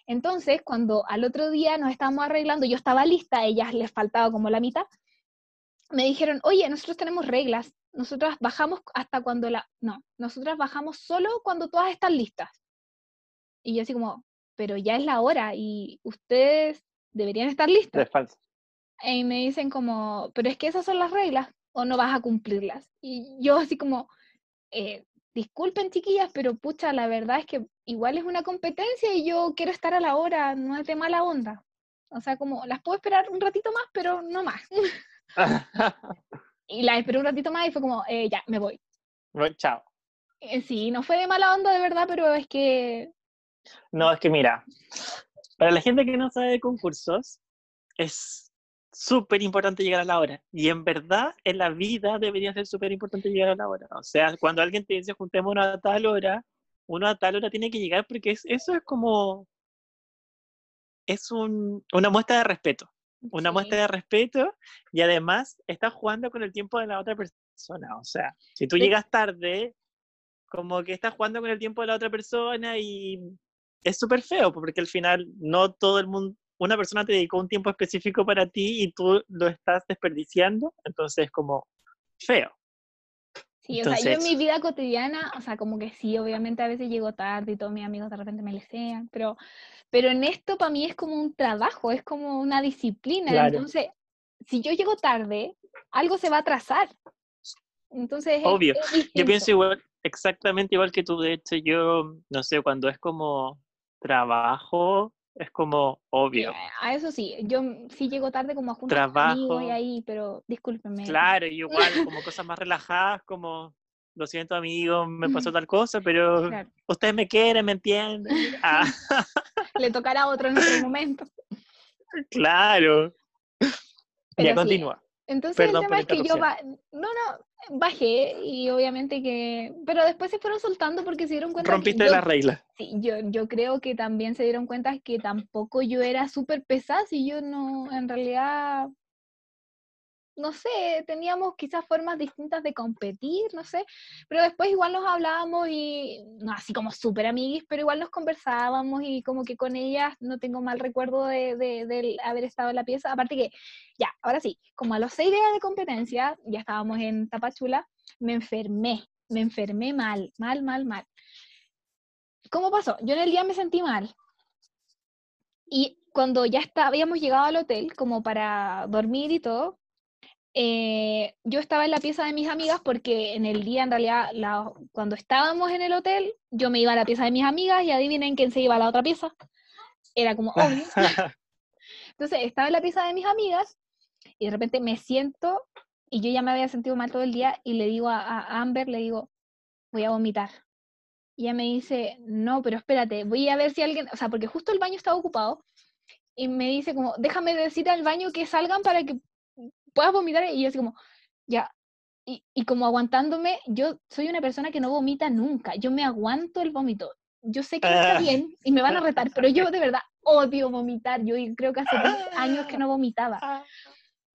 Entonces, cuando al otro día nos estábamos arreglando, yo estaba lista, a ellas les faltaba como la mitad, me dijeron, oye, nosotros tenemos reglas, nosotras bajamos hasta cuando la... No, nosotras bajamos solo cuando todas están listas. Y yo así como, pero ya es la hora y ustedes deberían estar listas. Y me dicen como, pero es que esas son las reglas o no vas a cumplirlas. Y yo así como, eh, disculpen chiquillas, pero pucha, la verdad es que igual es una competencia y yo quiero estar a la hora, no es de mala onda. O sea, como las puedo esperar un ratito más, pero no más. y la esperé un ratito más y fue como, eh, ya, me voy. Bueno, chao. Eh, sí, no fue de mala onda de verdad, pero es que... No, es que mira, para la gente que no sabe de concursos, es súper importante llegar a la hora. Y en verdad, en la vida debería ser súper importante llegar a la hora. O sea, cuando alguien te dice juntémonos a tal hora, uno a tal hora tiene que llegar porque eso es como. Es un, una muestra de respeto. Una muestra de respeto y además estás jugando con el tiempo de la otra persona. O sea, si tú llegas tarde, como que estás jugando con el tiempo de la otra persona y es súper feo porque al final no todo el mundo una persona te dedicó un tiempo específico para ti y tú lo estás desperdiciando, entonces es como feo. Sí, o sea, yo en mi vida cotidiana, o sea, como que sí, obviamente a veces llego tarde y todos mis amigos de repente me lesean, pero, pero en esto para mí es como un trabajo, es como una disciplina. Entonces, si yo llego tarde, algo se va a atrasar. Entonces, obvio. yo pienso igual, exactamente igual que tú. De hecho, yo, no sé, cuando es como trabajo, es como obvio. a eso sí, yo sí llego tarde como a juntar Trabajo. y ahí, pero discúlpenme. Claro, igual como cosas más relajadas, como lo siento amigo, me pasó tal cosa, pero ustedes me quieren, me entienden. Ah. Le tocará a otro en otro momento. Claro. Pero ya sí, continúa. Entonces Perdón el tema es que yo ba- no, no, bajé y obviamente que, pero después se fueron soltando porque se dieron cuenta que Rompiste yo, la regla. sí, yo, yo creo que también se dieron cuenta que tampoco yo era súper pesada, si yo no, en realidad, no sé, teníamos quizás formas distintas de competir, no sé, pero después igual nos hablábamos y, no así como súper amiguis, pero igual nos conversábamos y como que con ellas no tengo mal recuerdo de, de, del haber estado en la pieza, aparte que, ya, ahora sí, como a los seis días de competencia, ya estábamos en Tapachula, me enfermé, me enfermé mal, mal, mal, mal. ¿Cómo pasó? Yo en el día me sentí mal. Y cuando ya está, habíamos llegado al hotel, como para dormir y todo, eh, yo estaba en la pieza de mis amigas porque en el día, en realidad, la- cuando estábamos en el hotel, yo me iba a la pieza de mis amigas y adivinen quién se iba a la otra pieza. Era como obvio. Entonces estaba en la pieza de mis amigas y de repente me siento y yo ya me había sentido mal todo el día y le digo a, a Amber, le digo, voy a vomitar. Y ella me dice, no, pero espérate, voy a ver si alguien, o sea, porque justo el baño estaba ocupado y me dice como, déjame decir al baño que salgan para que puedas vomitar. Y yo así como, ya. Y, y como aguantándome, yo soy una persona que no vomita nunca, yo me aguanto el vómito. Yo sé que no está Ah. bien y me van a retar, pero yo de verdad odio vomitar. Yo creo que hace 10 años que no vomitaba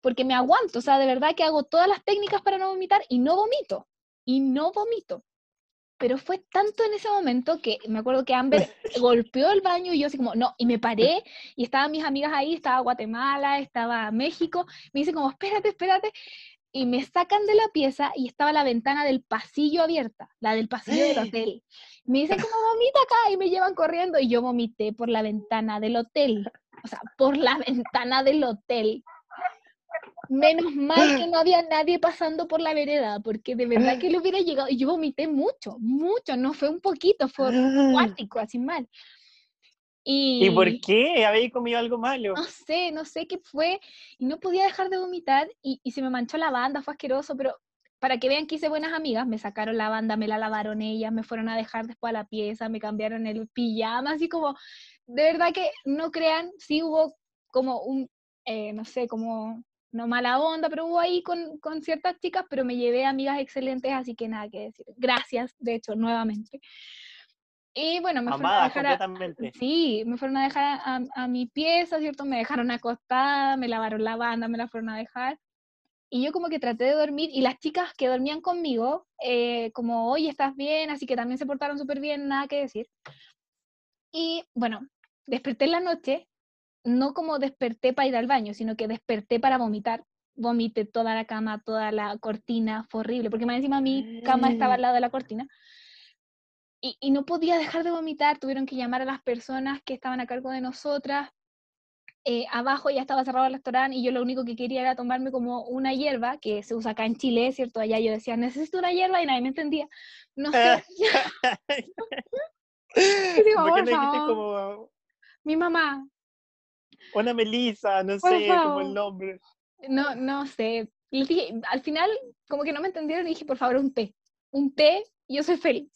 porque me aguanto, o sea, de verdad que hago todas las técnicas para no vomitar y no vomito, y no vomito. Pero fue tanto en ese momento que me acuerdo que Amber golpeó el baño y yo así como, no, y me paré y estaban mis amigas ahí, estaba Guatemala, estaba México, me dice como, espérate, espérate, y me sacan de la pieza y estaba la ventana del pasillo abierta, la del pasillo del hotel. Me dicen como, vomita acá y me llevan corriendo y yo vomité por la ventana del hotel, o sea, por la ventana del hotel. Menos mal que no había nadie pasando por la vereda, porque de verdad que le hubiera llegado. Y yo vomité mucho, mucho, no fue un poquito, fue cuático, así mal. Y, ¿Y por qué? ¿Habéis comido algo malo? no sé, no sé qué fue, y no podía dejar de vomitar, y, y se me manchó la banda, fue asqueroso, pero para que vean que hice buenas amigas, me sacaron la banda, me la lavaron ellas, me fueron a dejar después a la pieza, me cambiaron el pijama, así como, de verdad que no crean, sí hubo como un, eh, no sé, como, no mala onda, pero hubo ahí con, con ciertas chicas, pero me llevé amigas excelentes, así que nada que decir. Gracias, de hecho, nuevamente. Y bueno, me fueron a dejar a. Sí, me fueron a dejar a, a- a mi pieza, ¿cierto? Me dejaron acostada, me lavaron la banda, me la fueron a dejar. Y yo como que traté de dormir y las chicas que dormían conmigo, eh, como, oye, ¿estás bien? Así que también se portaron súper bien, nada que decir. Y bueno, desperté en la noche, no como desperté para ir al baño, sino que desperté para vomitar. Vomité toda la cama, toda la cortina, fue horrible, porque más encima mi cama estaba al lado de la cortina y, y no podía dejar de vomitar, tuvieron que llamar a las personas que estaban a cargo de nosotras. Eh, abajo ya estaba cerrado el restaurante y yo lo único que quería era tomarme como una hierba, que se usa acá en Chile, ¿cierto? Allá yo decía, necesito una hierba y nadie me entendía. No sé, digo, ¿Por qué no como mi mamá, una Melissa? No Por sé, como favor. el nombre. no, no sé. Les dije, al final como que no me entendieron y dije, por favor, un té. Un té, yo soy feliz.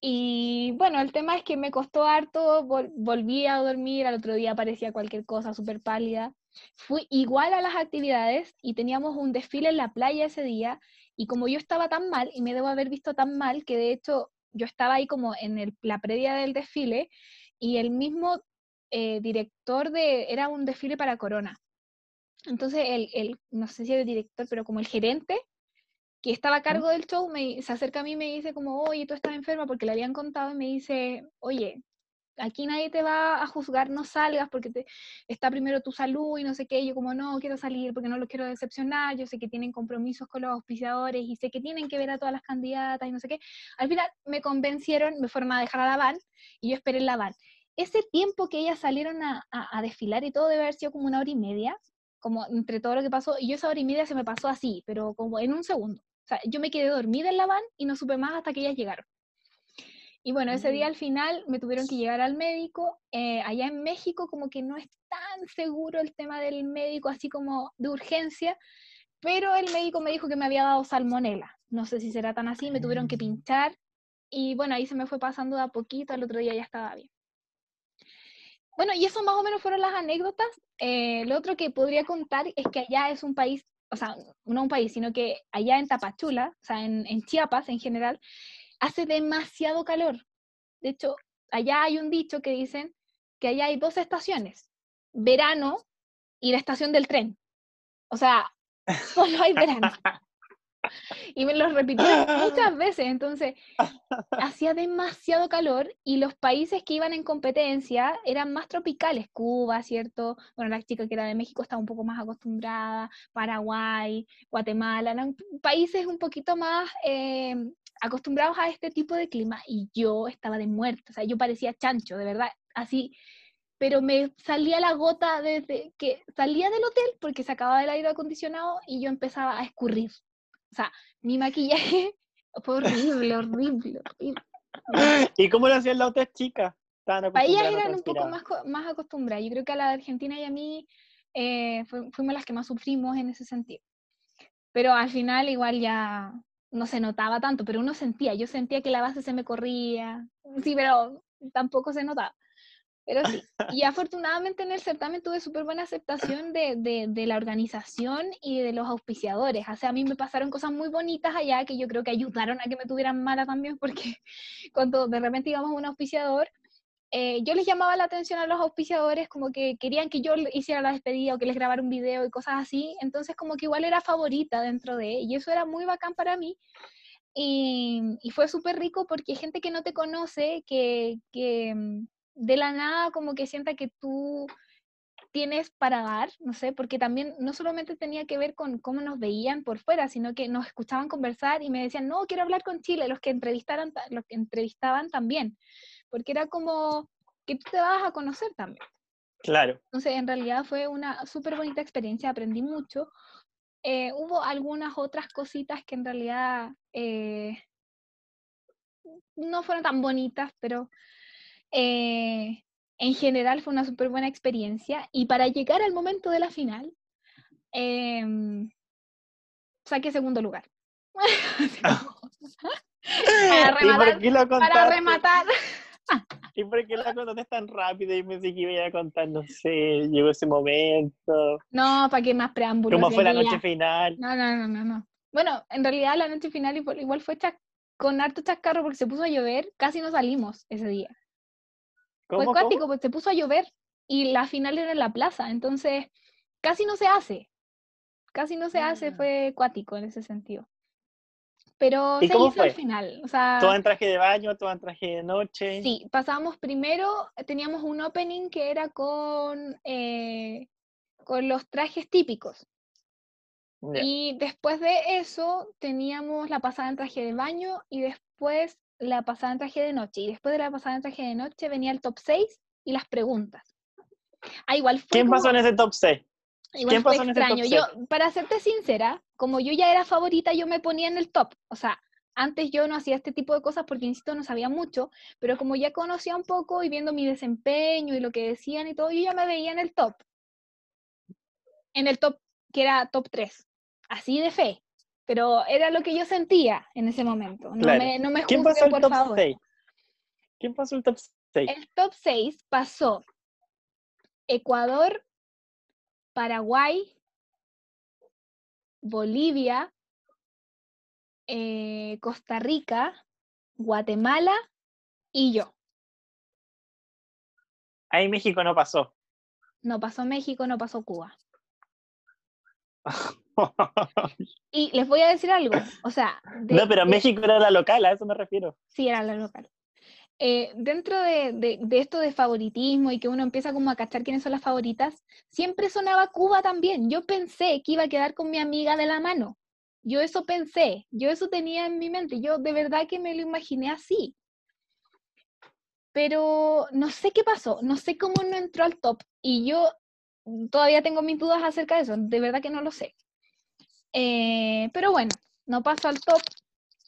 Y bueno, el tema es que me costó harto, vol- volví a dormir, al otro día aparecía cualquier cosa súper pálida. Fui igual a las actividades y teníamos un desfile en la playa ese día y como yo estaba tan mal y me debo haber visto tan mal que de hecho yo estaba ahí como en el- la previa del desfile y el mismo eh, director de, era un desfile para Corona. Entonces el, el, no sé si era el director, pero como el gerente que estaba a cargo del show, me, se acerca a mí y me dice como, oye, tú estás enferma porque le habían contado y me dice, oye, aquí nadie te va a juzgar, no salgas porque te, está primero tu salud y no sé qué, y yo como, no, quiero salir porque no los quiero decepcionar, yo sé que tienen compromisos con los auspiciadores y sé que tienen que ver a todas las candidatas y no sé qué. Al final me convencieron, me fueron a dejar a la van y yo esperé en la van. Ese tiempo que ellas salieron a, a, a desfilar y todo debe haber sido como una hora y media, como entre todo lo que pasó, y yo esa hora y media se me pasó así, pero como en un segundo. O sea, yo me quedé dormida en la van y no supe más hasta que ellas llegaron. Y bueno, ese día Mm. al final me tuvieron que llevar al médico. Eh, allá en México como que no es tan seguro el tema del médico, así como de urgencia, pero el médico me dijo que me había dado salmonela. No sé si será tan así, me tuvieron que Mm. pinchar y bueno, ahí se me fue pasando de a poquito, al otro día ya estaba bien. Bueno, y eso más o menos fueron las anécdotas. Eh, lo otro que podría contar es que allá es un país, o sea, no un país, sino que allá en Tapachula, o sea, en, en Chiapas en general, hace demasiado calor. De hecho, allá hay un dicho que dicen que allá hay dos estaciones, verano y la estación del tren. O sea, solo hay verano. Y me lo repitieron muchas veces, entonces hacía demasiado calor y los países que iban en competencia eran más tropicales, Cuba, ¿cierto? Bueno, la chica que era de México estaba un poco más acostumbrada, Paraguay, Guatemala, eran países un poquito más eh, acostumbrados a este tipo de clima y yo estaba de muerto, o sea, yo parecía chancho, de verdad, así pero me salía la gota desde que salía del hotel porque se acababa el aire acondicionado y yo empezaba a escurrir. O sea, mi maquillaje fue horrible, horrible, horrible. ¿Y cómo lo hacían las otras chicas? Para ellas eran un poco más, más acostumbradas. Yo creo que a la de Argentina y a mí eh, fuimos las que más sufrimos en ese sentido. Pero al final igual ya no se notaba tanto, pero uno sentía, yo sentía que la base se me corría, sí, pero tampoco se notaba. Pero sí, y afortunadamente en el certamen tuve súper buena aceptación de, de, de, la organización y de los auspiciadores. O sea, a mí me pasaron cosas muy bonitas allá que yo creo que ayudaron a que me tuvieran mala también, porque cuando de repente íbamos a un auspiciador, eh, yo les llamaba la atención a los auspiciadores como que querían que yo hiciera la despedida o que les grabara un video y cosas así. Entonces como que igual era favorita dentro de, y eso era muy bacán para mí. Y, y fue súper rico porque gente que no te conoce, que, que mm, de la nada como que sienta que tú tienes para dar, no sé, porque también no solamente tenía que ver con cómo nos veían por fuera, sino que nos escuchaban conversar y me decían, no, quiero hablar con Chile, los que entrevistaron, los que entrevistaban también, porque era como que tú te vas a conocer también. Claro. Entonces, en realidad fue una súper bonita experiencia, aprendí mucho. Eh, hubo algunas otras cositas que en realidad eh, no fueron tan bonitas, pero eh, en general fue una súper buena experiencia y para llegar al momento de la final, eh, saqué segundo lugar. para rematar. ¿Y por para rematar. ¿Y por qué la contaste tan rápido? Y pensé que iba a contar, no sé, llegó ese momento. No, ¿para qué más preámbulos? ¿Cómo fue la noche final? No, no, no, no, no. Bueno, en realidad la noche final igual, igual fue con harto chascarro porque se puso a llover, casi no salimos ese día fue cuático, porque se puso a llover y la final era en la plaza, entonces casi no se hace. Casi no se hace, ah. fue cuático en ese sentido. Pero ¿Y se hizo fue? al final. O sea, ¿Todo en traje de baño, todo en traje de noche? Sí, pasábamos primero, teníamos un opening que era con, eh, con los trajes típicos. Ya. Y después de eso teníamos la pasada en traje de baño y después la pasada en traje de noche y después de la pasada en traje de noche venía el top 6 y las preguntas. Ah, igual fue ¿Quién como- pasó en ese top 6? igual quién fue pasó en ese top extraño. Yo, para serte sincera, como yo ya era favorita, yo me ponía en el top. O sea, antes yo no hacía este tipo de cosas porque, insisto, no sabía mucho, pero como ya conocía un poco y viendo mi desempeño y lo que decían y todo, yo ya me veía en el top. En el top, que era top 3. Así de fe. Pero era lo que yo sentía en ese momento. No Claro. me, no me ¿Quién juzguen, pasó el por top favor. 6? ¿Quién pasó el top 6? El top 6 pasó Ecuador, Paraguay, Bolivia, eh, Costa Rica, Guatemala y yo. Ahí México no pasó. No pasó México, no pasó Cuba. Y les voy a decir algo, o sea, de- no, pero de- México era la local, a eso me refiero. Sí, era la local. Eh, dentro de, de- de esto de favoritismo y que uno empieza como a cachar quiénes son las favoritas, siempre sonaba Cuba también. Yo pensé que iba a quedar con mi amiga de la mano. Yo eso pensé, yo eso tenía en mi mente, yo de verdad que me lo imaginé así. Pero no sé qué pasó, no sé cómo no entró al top y yo todavía tengo mis dudas acerca de eso, de verdad que no lo sé. Eh, pero bueno, no pasó al top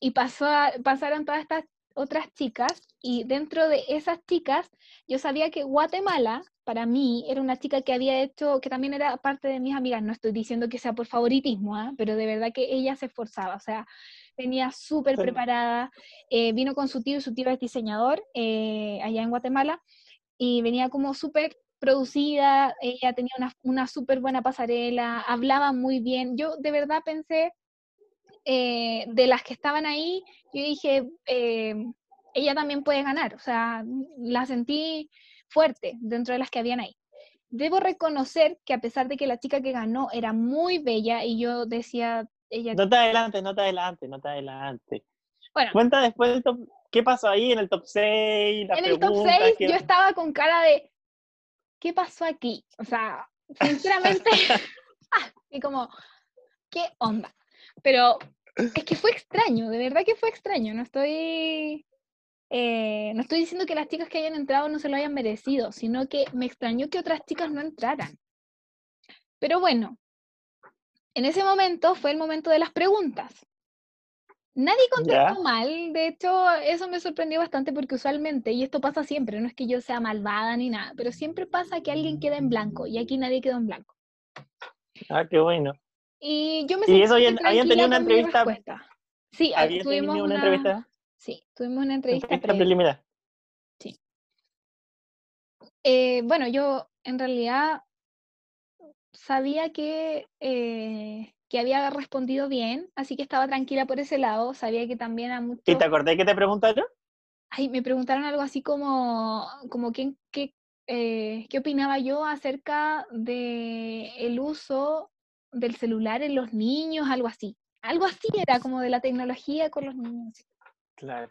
y pasó a- pasaron todas estas otras chicas y dentro de esas chicas yo sabía que Guatemala para mí era una chica que había hecho, que también era parte de mis amigas, no estoy diciendo que sea por favoritismo, ¿ah? pero de verdad que ella se esforzaba, o sea, venía súper Sí. preparada, eh, vino con su tío y su tío es diseñador eh, allá en Guatemala y venía como súper producida, ella tenía una, una súper buena pasarela, hablaba muy bien. Yo de verdad pensé, eh, de las que estaban ahí, yo dije, eh, ella también puede ganar, o sea, la sentí fuerte dentro de las que habían ahí. Debo reconocer que a pesar de que la chica que ganó era muy bella y yo decía, ella... No te adelante, no te adelante, no te adelante. Bueno. Cuenta después qué pasó ahí en el top 6. en el top 6 yo estaba con cara de, ¿qué pasó aquí? O sea, sinceramente, ah, y como, ¿qué onda? Pero es que fue extraño, de verdad que fue extraño, no estoy... Eh, no estoy diciendo que las chicas que hayan entrado no se lo hayan merecido, sino que me extrañó que otras chicas no entraran. Pero bueno, en ese momento fue el momento de las preguntas. Nadie contestó mal, de hecho eso me sorprendió bastante porque usualmente, y esto pasa siempre, no es que yo sea malvada ni nada, pero siempre pasa que alguien queda en blanco y aquí nadie quedó en blanco. Ah, qué bueno. Y yo me ¿Y eso habían, tenido una entrevista? Sí, tuvimos una, entrevista. Sí, tuvimos una entrevista. preliminar. Sí. Eh, bueno, yo en realidad sabía que eh, que había respondido bien, así que estaba tranquila por ese lado, sabía que también a muchos... ¿Y te acordé que te preguntaron? Ay, me preguntaron algo así como, como qué, qué, eh, qué opinaba yo acerca del el uso del celular en los niños, algo así. Algo así era como de la tecnología con los niños. Claro.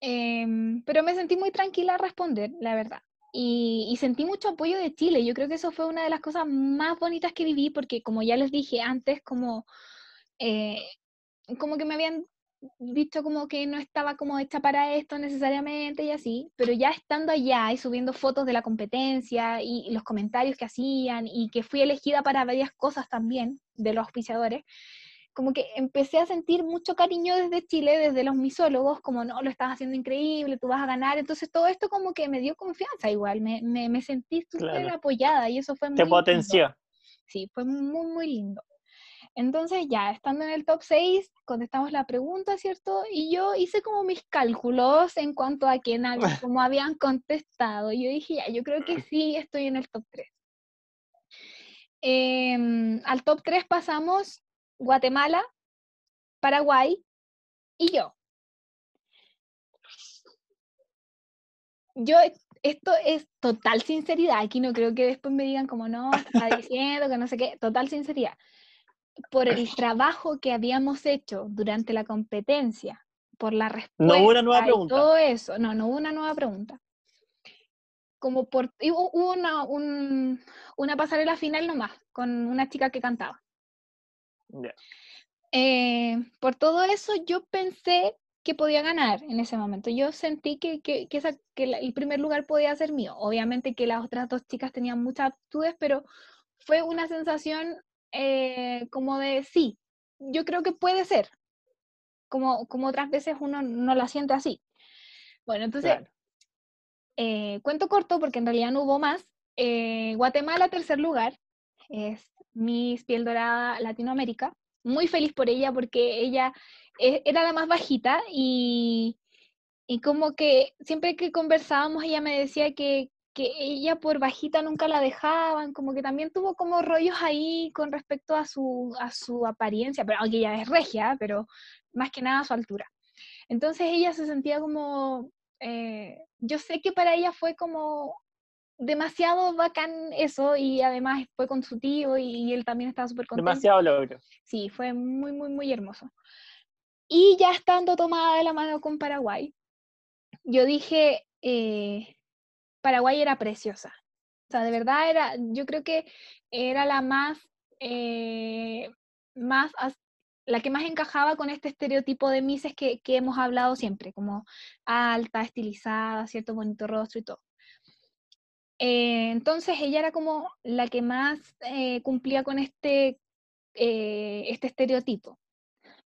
Em, pero me sentí muy tranquila a responder, la verdad y, sentí mucho apoyo de Chile. Yo creo que eso fue una de las cosas más bonitas que viví, porque como ya les dije antes, como, eh, como que me habían dicho como que no estaba como hecha para esto necesariamente y así, pero ya estando allá y subiendo fotos de la competencia y los comentarios que hacían y que fui elegida para varias cosas también de los auspiciadores, como que empecé a sentir mucho cariño desde Chile, desde los misólogos, como no, lo estás haciendo increíble, tú vas a ganar. Entonces todo esto como que me dio confianza igual, me, me, me sentí súper apoyada y eso fue muy... Te potenció. Sí, fue muy, muy lindo. Entonces ya, estando en el top 6, contestamos la pregunta, ¿cierto? Y yo hice como mis cálculos en cuanto a quién había, cómo habían contestado. Y yo dije, ya, yo creo que sí estoy en el top 3. Em, al top 3 pasamos Guatemala, Paraguay y yo. Yo, esto es total sinceridad, aquí no creo que después me digan como no, está diciendo que no sé qué, total sinceridad. Por el trabajo que habíamos hecho durante la competencia, por la respuesta. No hubo una nueva pregunta. Todo eso, no, no hubo una nueva pregunta. Como por, hubo una, una pasarela final nomás, con una chica que cantaba. Eh, por todo eso yo pensé que podía ganar en ese momento. Yo sentí que, que, que, el primer lugar podía ser mío. Obviamente que las otras dos chicas tenían muchas aptitudes, pero fue una sensación eh, como de sí, yo creo que puede ser. Como, como otras veces uno no la siente así. Bueno, entonces, eh, cuento corto porque en realidad no hubo más. Guatemala, tercer lugar, es Miss Piel Dorada Latinoamérica. Muy feliz por ella porque ella e, era la más bajita y, y como que siempre que conversábamos ella me decía que, que ella por bajita nunca la dejaban, como que también tuvo como rollos ahí con respecto a su, a su apariencia, pero aunque ella es regia, pero más que nada a su altura. Entonces ella se sentía como, eh, yo sé que para ella fue como demasiado bacán eso y además fue con su tío y, él también estaba súper contento. Demasiado logro. Sí, fue muy, muy, muy hermoso. Y ya estando tomada de la mano con Paraguay, yo dije, eh, Paraguay era preciosa. O sea, de verdad era, yo creo que era la más, eh, más, la que más encajaba con este estereotipo de Mises que, que hemos hablado siempre, como alta, estilizada, cierto bonito rostro y todo. Eh, entonces ella era como la que más eh, cumplía con este, eh, este estereotipo.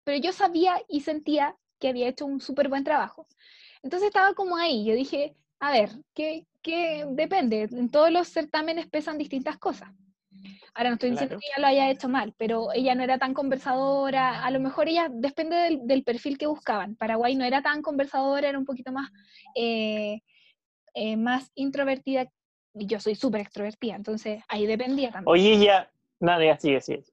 Pero yo sabía y sentía que había hecho un súper buen trabajo. Entonces estaba como ahí, yo dije, a ver, ¿qué, qué depende? En todos los certámenes pesan distintas cosas. Ahora no estoy diciendo que ella lo haya hecho mal, pero ella no era tan conversadora, a lo mejor ella depende del, perfil que buscaban. Paraguay no era tan conversadora, era un poquito más eh, más introvertida yo soy súper extrovertida, entonces ahí dependía también. Oye, ya, nada, sigue, sigue.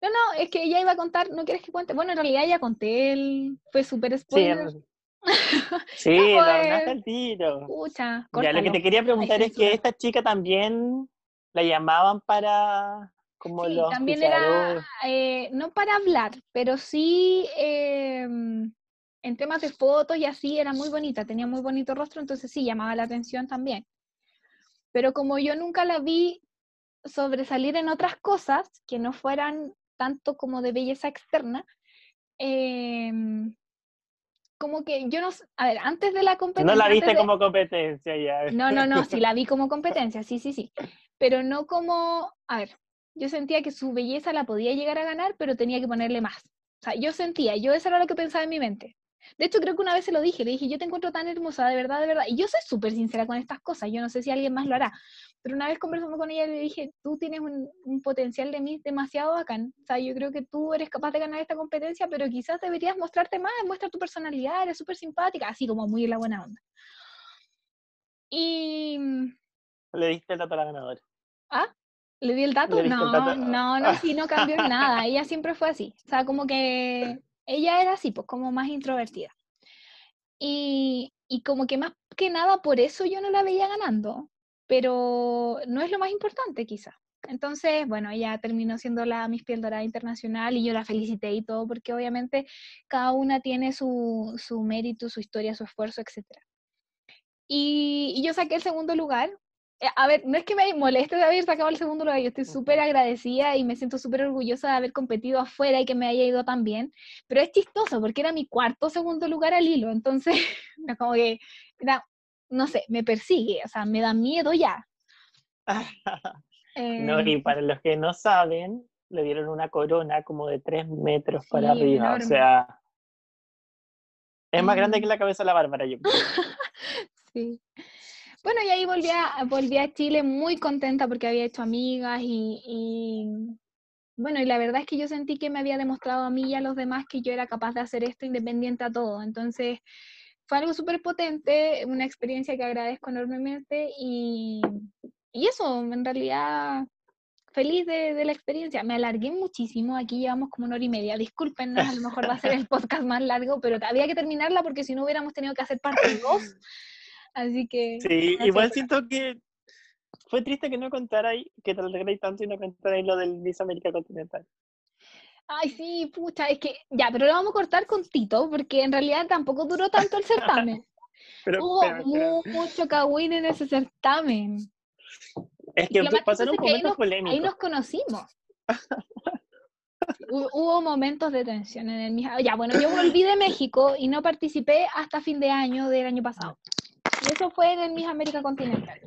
No, no, es que ella iba a contar, ¿no quieres que cuente? Bueno, en realidad ya conté, él fue súper spoiler. Sí, sí no, pues, el tiro. Escucha, ya, lo que te quería preguntar es que esta chica también la llamaban para como sí, también era, eh, no para hablar, pero sí em, en temas de fotos y así era muy bonita, tenía muy bonito rostro, entonces sí, llamaba la atención también. Pero como yo nunca la vi sobresalir en otras cosas que no fueran tanto como de belleza externa, em, como que yo no, a ver, antes de la competencia... No la viste como competencia ya. No, no, no, sí la vi como competencia, sí, sí, sí, pero no como, a ver, yo sentía que su belleza la podía llegar a ganar, pero tenía que ponerle más. O sea, yo sentía, yo eso era lo que pensaba en mi mente. De hecho, creo que una vez se lo dije, le dije, yo te encuentro tan hermosa, de verdad, de verdad. Y yo soy súper sincera con estas cosas, yo no sé si alguien más lo hará. Pero una vez conversando con ella le dije, tú tienes un, potencial de mí demasiado bacán. O sea, yo creo que tú eres capaz de ganar esta competencia, pero quizás deberías mostrarte más, muestra tu personalidad, eres súper simpática, así como muy en la buena onda. Y... Le diste el dato a la ganadora. ¿Ah? ¿Le di el dato? No, no, no, sí, no cambió nada. Ella siempre fue así. O sea, como que ella era así, pues como más introvertida. Y, y como que más que nada por eso yo no la veía ganando, pero no es lo más importante quizá. Entonces, bueno, ella terminó siendo la Miss Piel Dorada Internacional y yo la felicité y todo, porque obviamente cada una tiene su, su mérito, su historia, su esfuerzo, etc. Y, y, yo saqué el segundo lugar a ver, no es que me moleste de haber sacado el segundo lugar, yo estoy súper agradecida y me siento súper orgullosa de haber competido afuera y que me haya ido tan bien, pero es chistoso porque era mi cuarto segundo lugar al hilo, entonces, como que, no sé, me persigue, o sea, me da miedo ya. no, y em, para los que no saben, le dieron una corona como de tres metros para arriba, o sea, es más grande que la cabeza de la Bárbara, yo creo. sí. Bueno, y ahí volví a, volví a Chile muy contenta porque había hecho amigas y, bueno, y la verdad es que yo sentí que me había demostrado a mí y a los demás que yo era capaz de hacer esto independiente a todo. Entonces, fue algo súper potente, una experiencia que agradezco enormemente y, y eso, en realidad, feliz de, de, la experiencia. Me alargué muchísimo, aquí llevamos como una hora y media. Disculpen, a lo mejor va a ser el podcast más largo, pero había que terminarla porque si no hubiéramos tenido que hacer parte 2 Así que... Sí, igual siento que fue triste que no contara ahí, que te lo tanto y no contara ahí lo del Miss América Continental. Ay, sí, pucha, es que ya, pero lo vamos a cortar con Tito, porque en realidad tampoco duró tanto el certamen. pero, Hubo mucho cagüín en ese certamen. Es que, pasaron momentos polémicos. Ahí nos conocimos. Hubo momentos de tensión en el mismo. Ya, bueno, yo volví de México y no participé hasta fin de año del año pasado. Y eso fue en el Miss América Continental.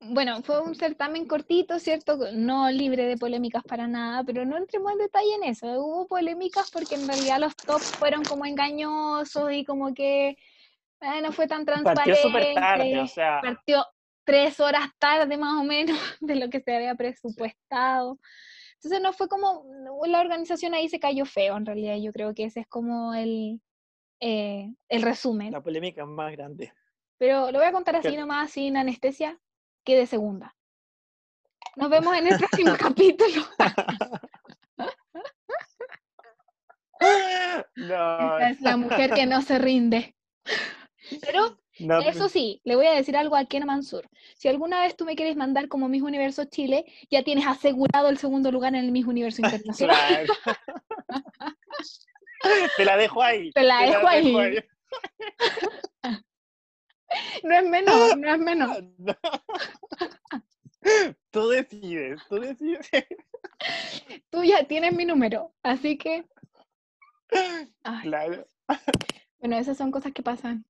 Bueno, fue un certamen cortito, ¿cierto? No libre de polémicas para nada, pero no entremos en detalle en eso. Hubo polémicas porque en realidad los tops fueron como engañosos y como que eh, no fue tan transparente. Partió súper tarde, o sea. Partió tres horas tarde más o menos de lo que se había presupuestado. Entonces no fue como, la organización ahí se cayó feo en realidad. Yo creo que ese es como el, eh, el resumen. La polémica más grande. Pero lo voy a contar así nomás, sin anestesia, que de segunda. Nos vemos en el próximo capítulo. no. es la mujer que no se rinde. Pero eso sí, le voy a decir algo a Ken Mansur. Si alguna vez tú me quieres mandar como Miss Universo Chile, ya tienes asegurado el segundo lugar en el Miss Universo Internacional. Te la dejo ahí. Te la, dejo, ahí. No es menos, no es menos. Tú decides, tú decides. Tú ya tienes mi número, así que. Claro. Bueno, esas son cosas que pasan.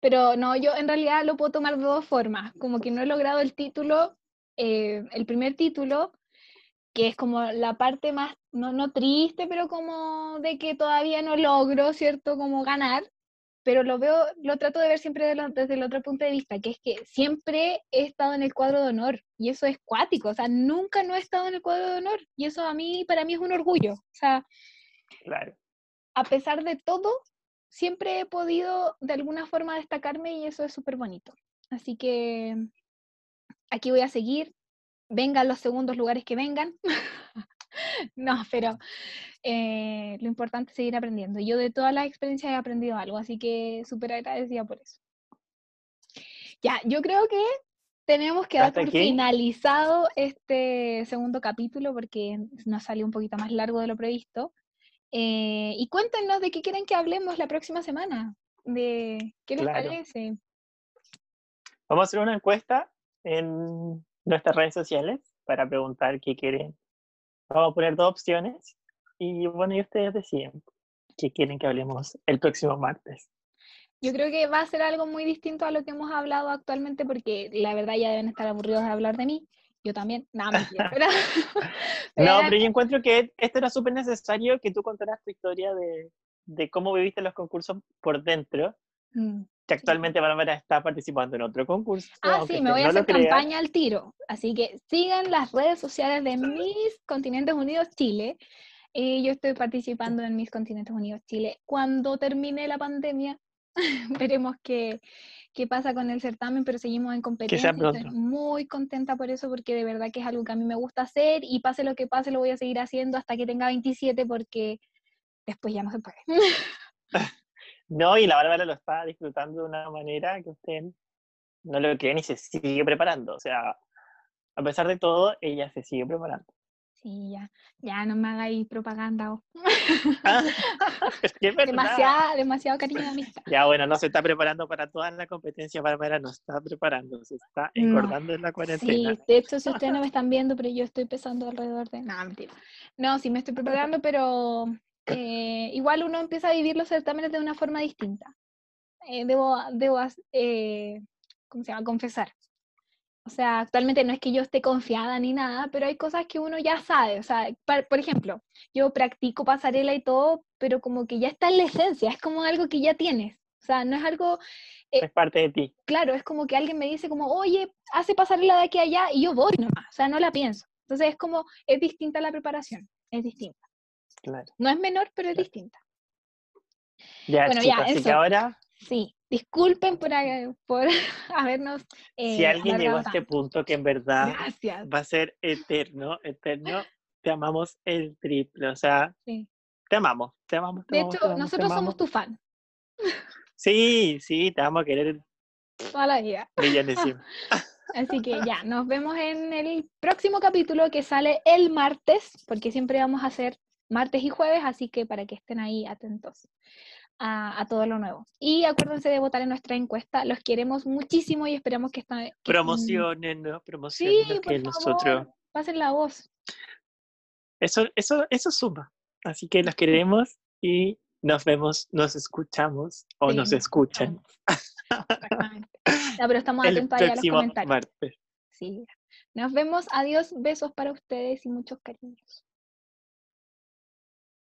Pero no, yo en realidad lo puedo tomar de dos formas. Como que no he logrado el título, eh, el primer título, que es como la parte más, no, no triste, pero como de que todavía no logro, ¿cierto? Como ganar, pero lo veo, lo trato de ver siempre desde el otro punto de vista, que es que siempre he estado en el cuadro de honor, y eso es cuático, o sea, nunca no he estado en el cuadro de honor, y eso a mí, para mí es un orgullo, o sea, claro. a pesar de todo, siempre he podido de alguna forma destacarme y eso es súper bonito. Así que aquí voy a seguir, vengan los segundos lugares que vengan. no, pero eh, lo importante es seguir aprendiendo. Yo de todas las experiencias he aprendido algo, así que súper agradecida por eso. Ya, yo creo que tenemos que dar por finalizado este segundo capítulo porque nos salió un poquito más largo de lo previsto. Eh, y cuéntenos de qué quieren que hablemos la próxima semana. De qué les parece. Vamos a hacer una encuesta en nuestras redes sociales para preguntar qué quieren. Vamos a poner dos opciones y bueno, y ustedes deciden qué quieren que hablemos el próximo martes. Yo creo que va a ser algo muy distinto a lo que hemos hablado actualmente porque la verdad ya deben estar aburridos de hablar de mí. Yo también. No, pero, no, pero yo encuentro que esto era súper necesario que tú contaras tu historia de, de cómo viviste los concursos por dentro. Mm, que actualmente Bárbara está participando en otro concurso. Ah, sí, me voy a hacer campaña al tiro. Así que sigan las redes sociales de Mis Continentes Unidos Chile. Eh, yo estoy participando en Mis Continentes Unidos Chile. Cuando termine la pandemia, veremos qué, qué pasa con el certamen, pero seguimos en competencia. Estoy muy contenta por eso, porque de verdad que es algo que a mí me gusta hacer y pase lo que pase, lo voy a seguir haciendo hasta que tenga 27, porque después ya no se puede. no, y la Bárbara lo está disfrutando de una manera que usted no lo cree ni se sigue preparando. O sea, a pesar de todo, ella se sigue preparando. Sí, ya, ya no me hagáis propaganda. Oh. Ah, demasiado, demasiado cariño de amistad. Ya, bueno, no se está preparando para toda la competencia, Bárbara no está preparando, se está engordando en la cuarentena. Sí, de hecho, si ustedes no me están viendo, pero yo estoy pesando alrededor de... No, mentira. No, sí me estoy preparando, pero eh, igual uno empieza a vivir los certámenes de una forma distinta. Eh, debo, debo eh, ¿cómo se llama? Confesar. O sea, actualmente no es que yo esté confiada ni nada, pero hay cosas que uno ya sabe. O sea, por ejemplo, yo practico pasarela y todo, pero como que ya está en la esencia, es como algo que ya tienes. O sea, no es algo... Eh, es parte de ti. Claro, es como que alguien me dice como, oye, hace pasarela de aquí a allá y yo voy nomás. O sea, no la pienso. Entonces es como, es distinta la preparación, es distinta. Claro. No es menor, pero es distinta. Ya, bueno, ya, así que ahora Sí, disculpen por, por habernos... si eh, alguien llegó a este punto que en verdad va a ser eterno, eterno, te amamos el triple, o sea, te amamos, te amamos. de hecho, nosotros somos tu fan. Sí, sí, te vamos a querer. Toda la vida. Así que ya, nos vemos en el próximo capítulo que sale el martes, porque siempre vamos a hacer martes y jueves, así que para que estén ahí atentos a, todo lo nuevo. Y acuérdense de votar en nuestra encuesta. Los queremos muchísimo y esperamos que esta... promocionen, ¿no? Promocionen sí, que nosotros... Pasen la voz. Eso, eso, eso suma. Así que los queremos y nos vemos, nos escuchamos o nos escuchan. pero estamos atentos a los comentarios. Sí. Nos vemos. Adiós. Besos para ustedes y muchos cariños.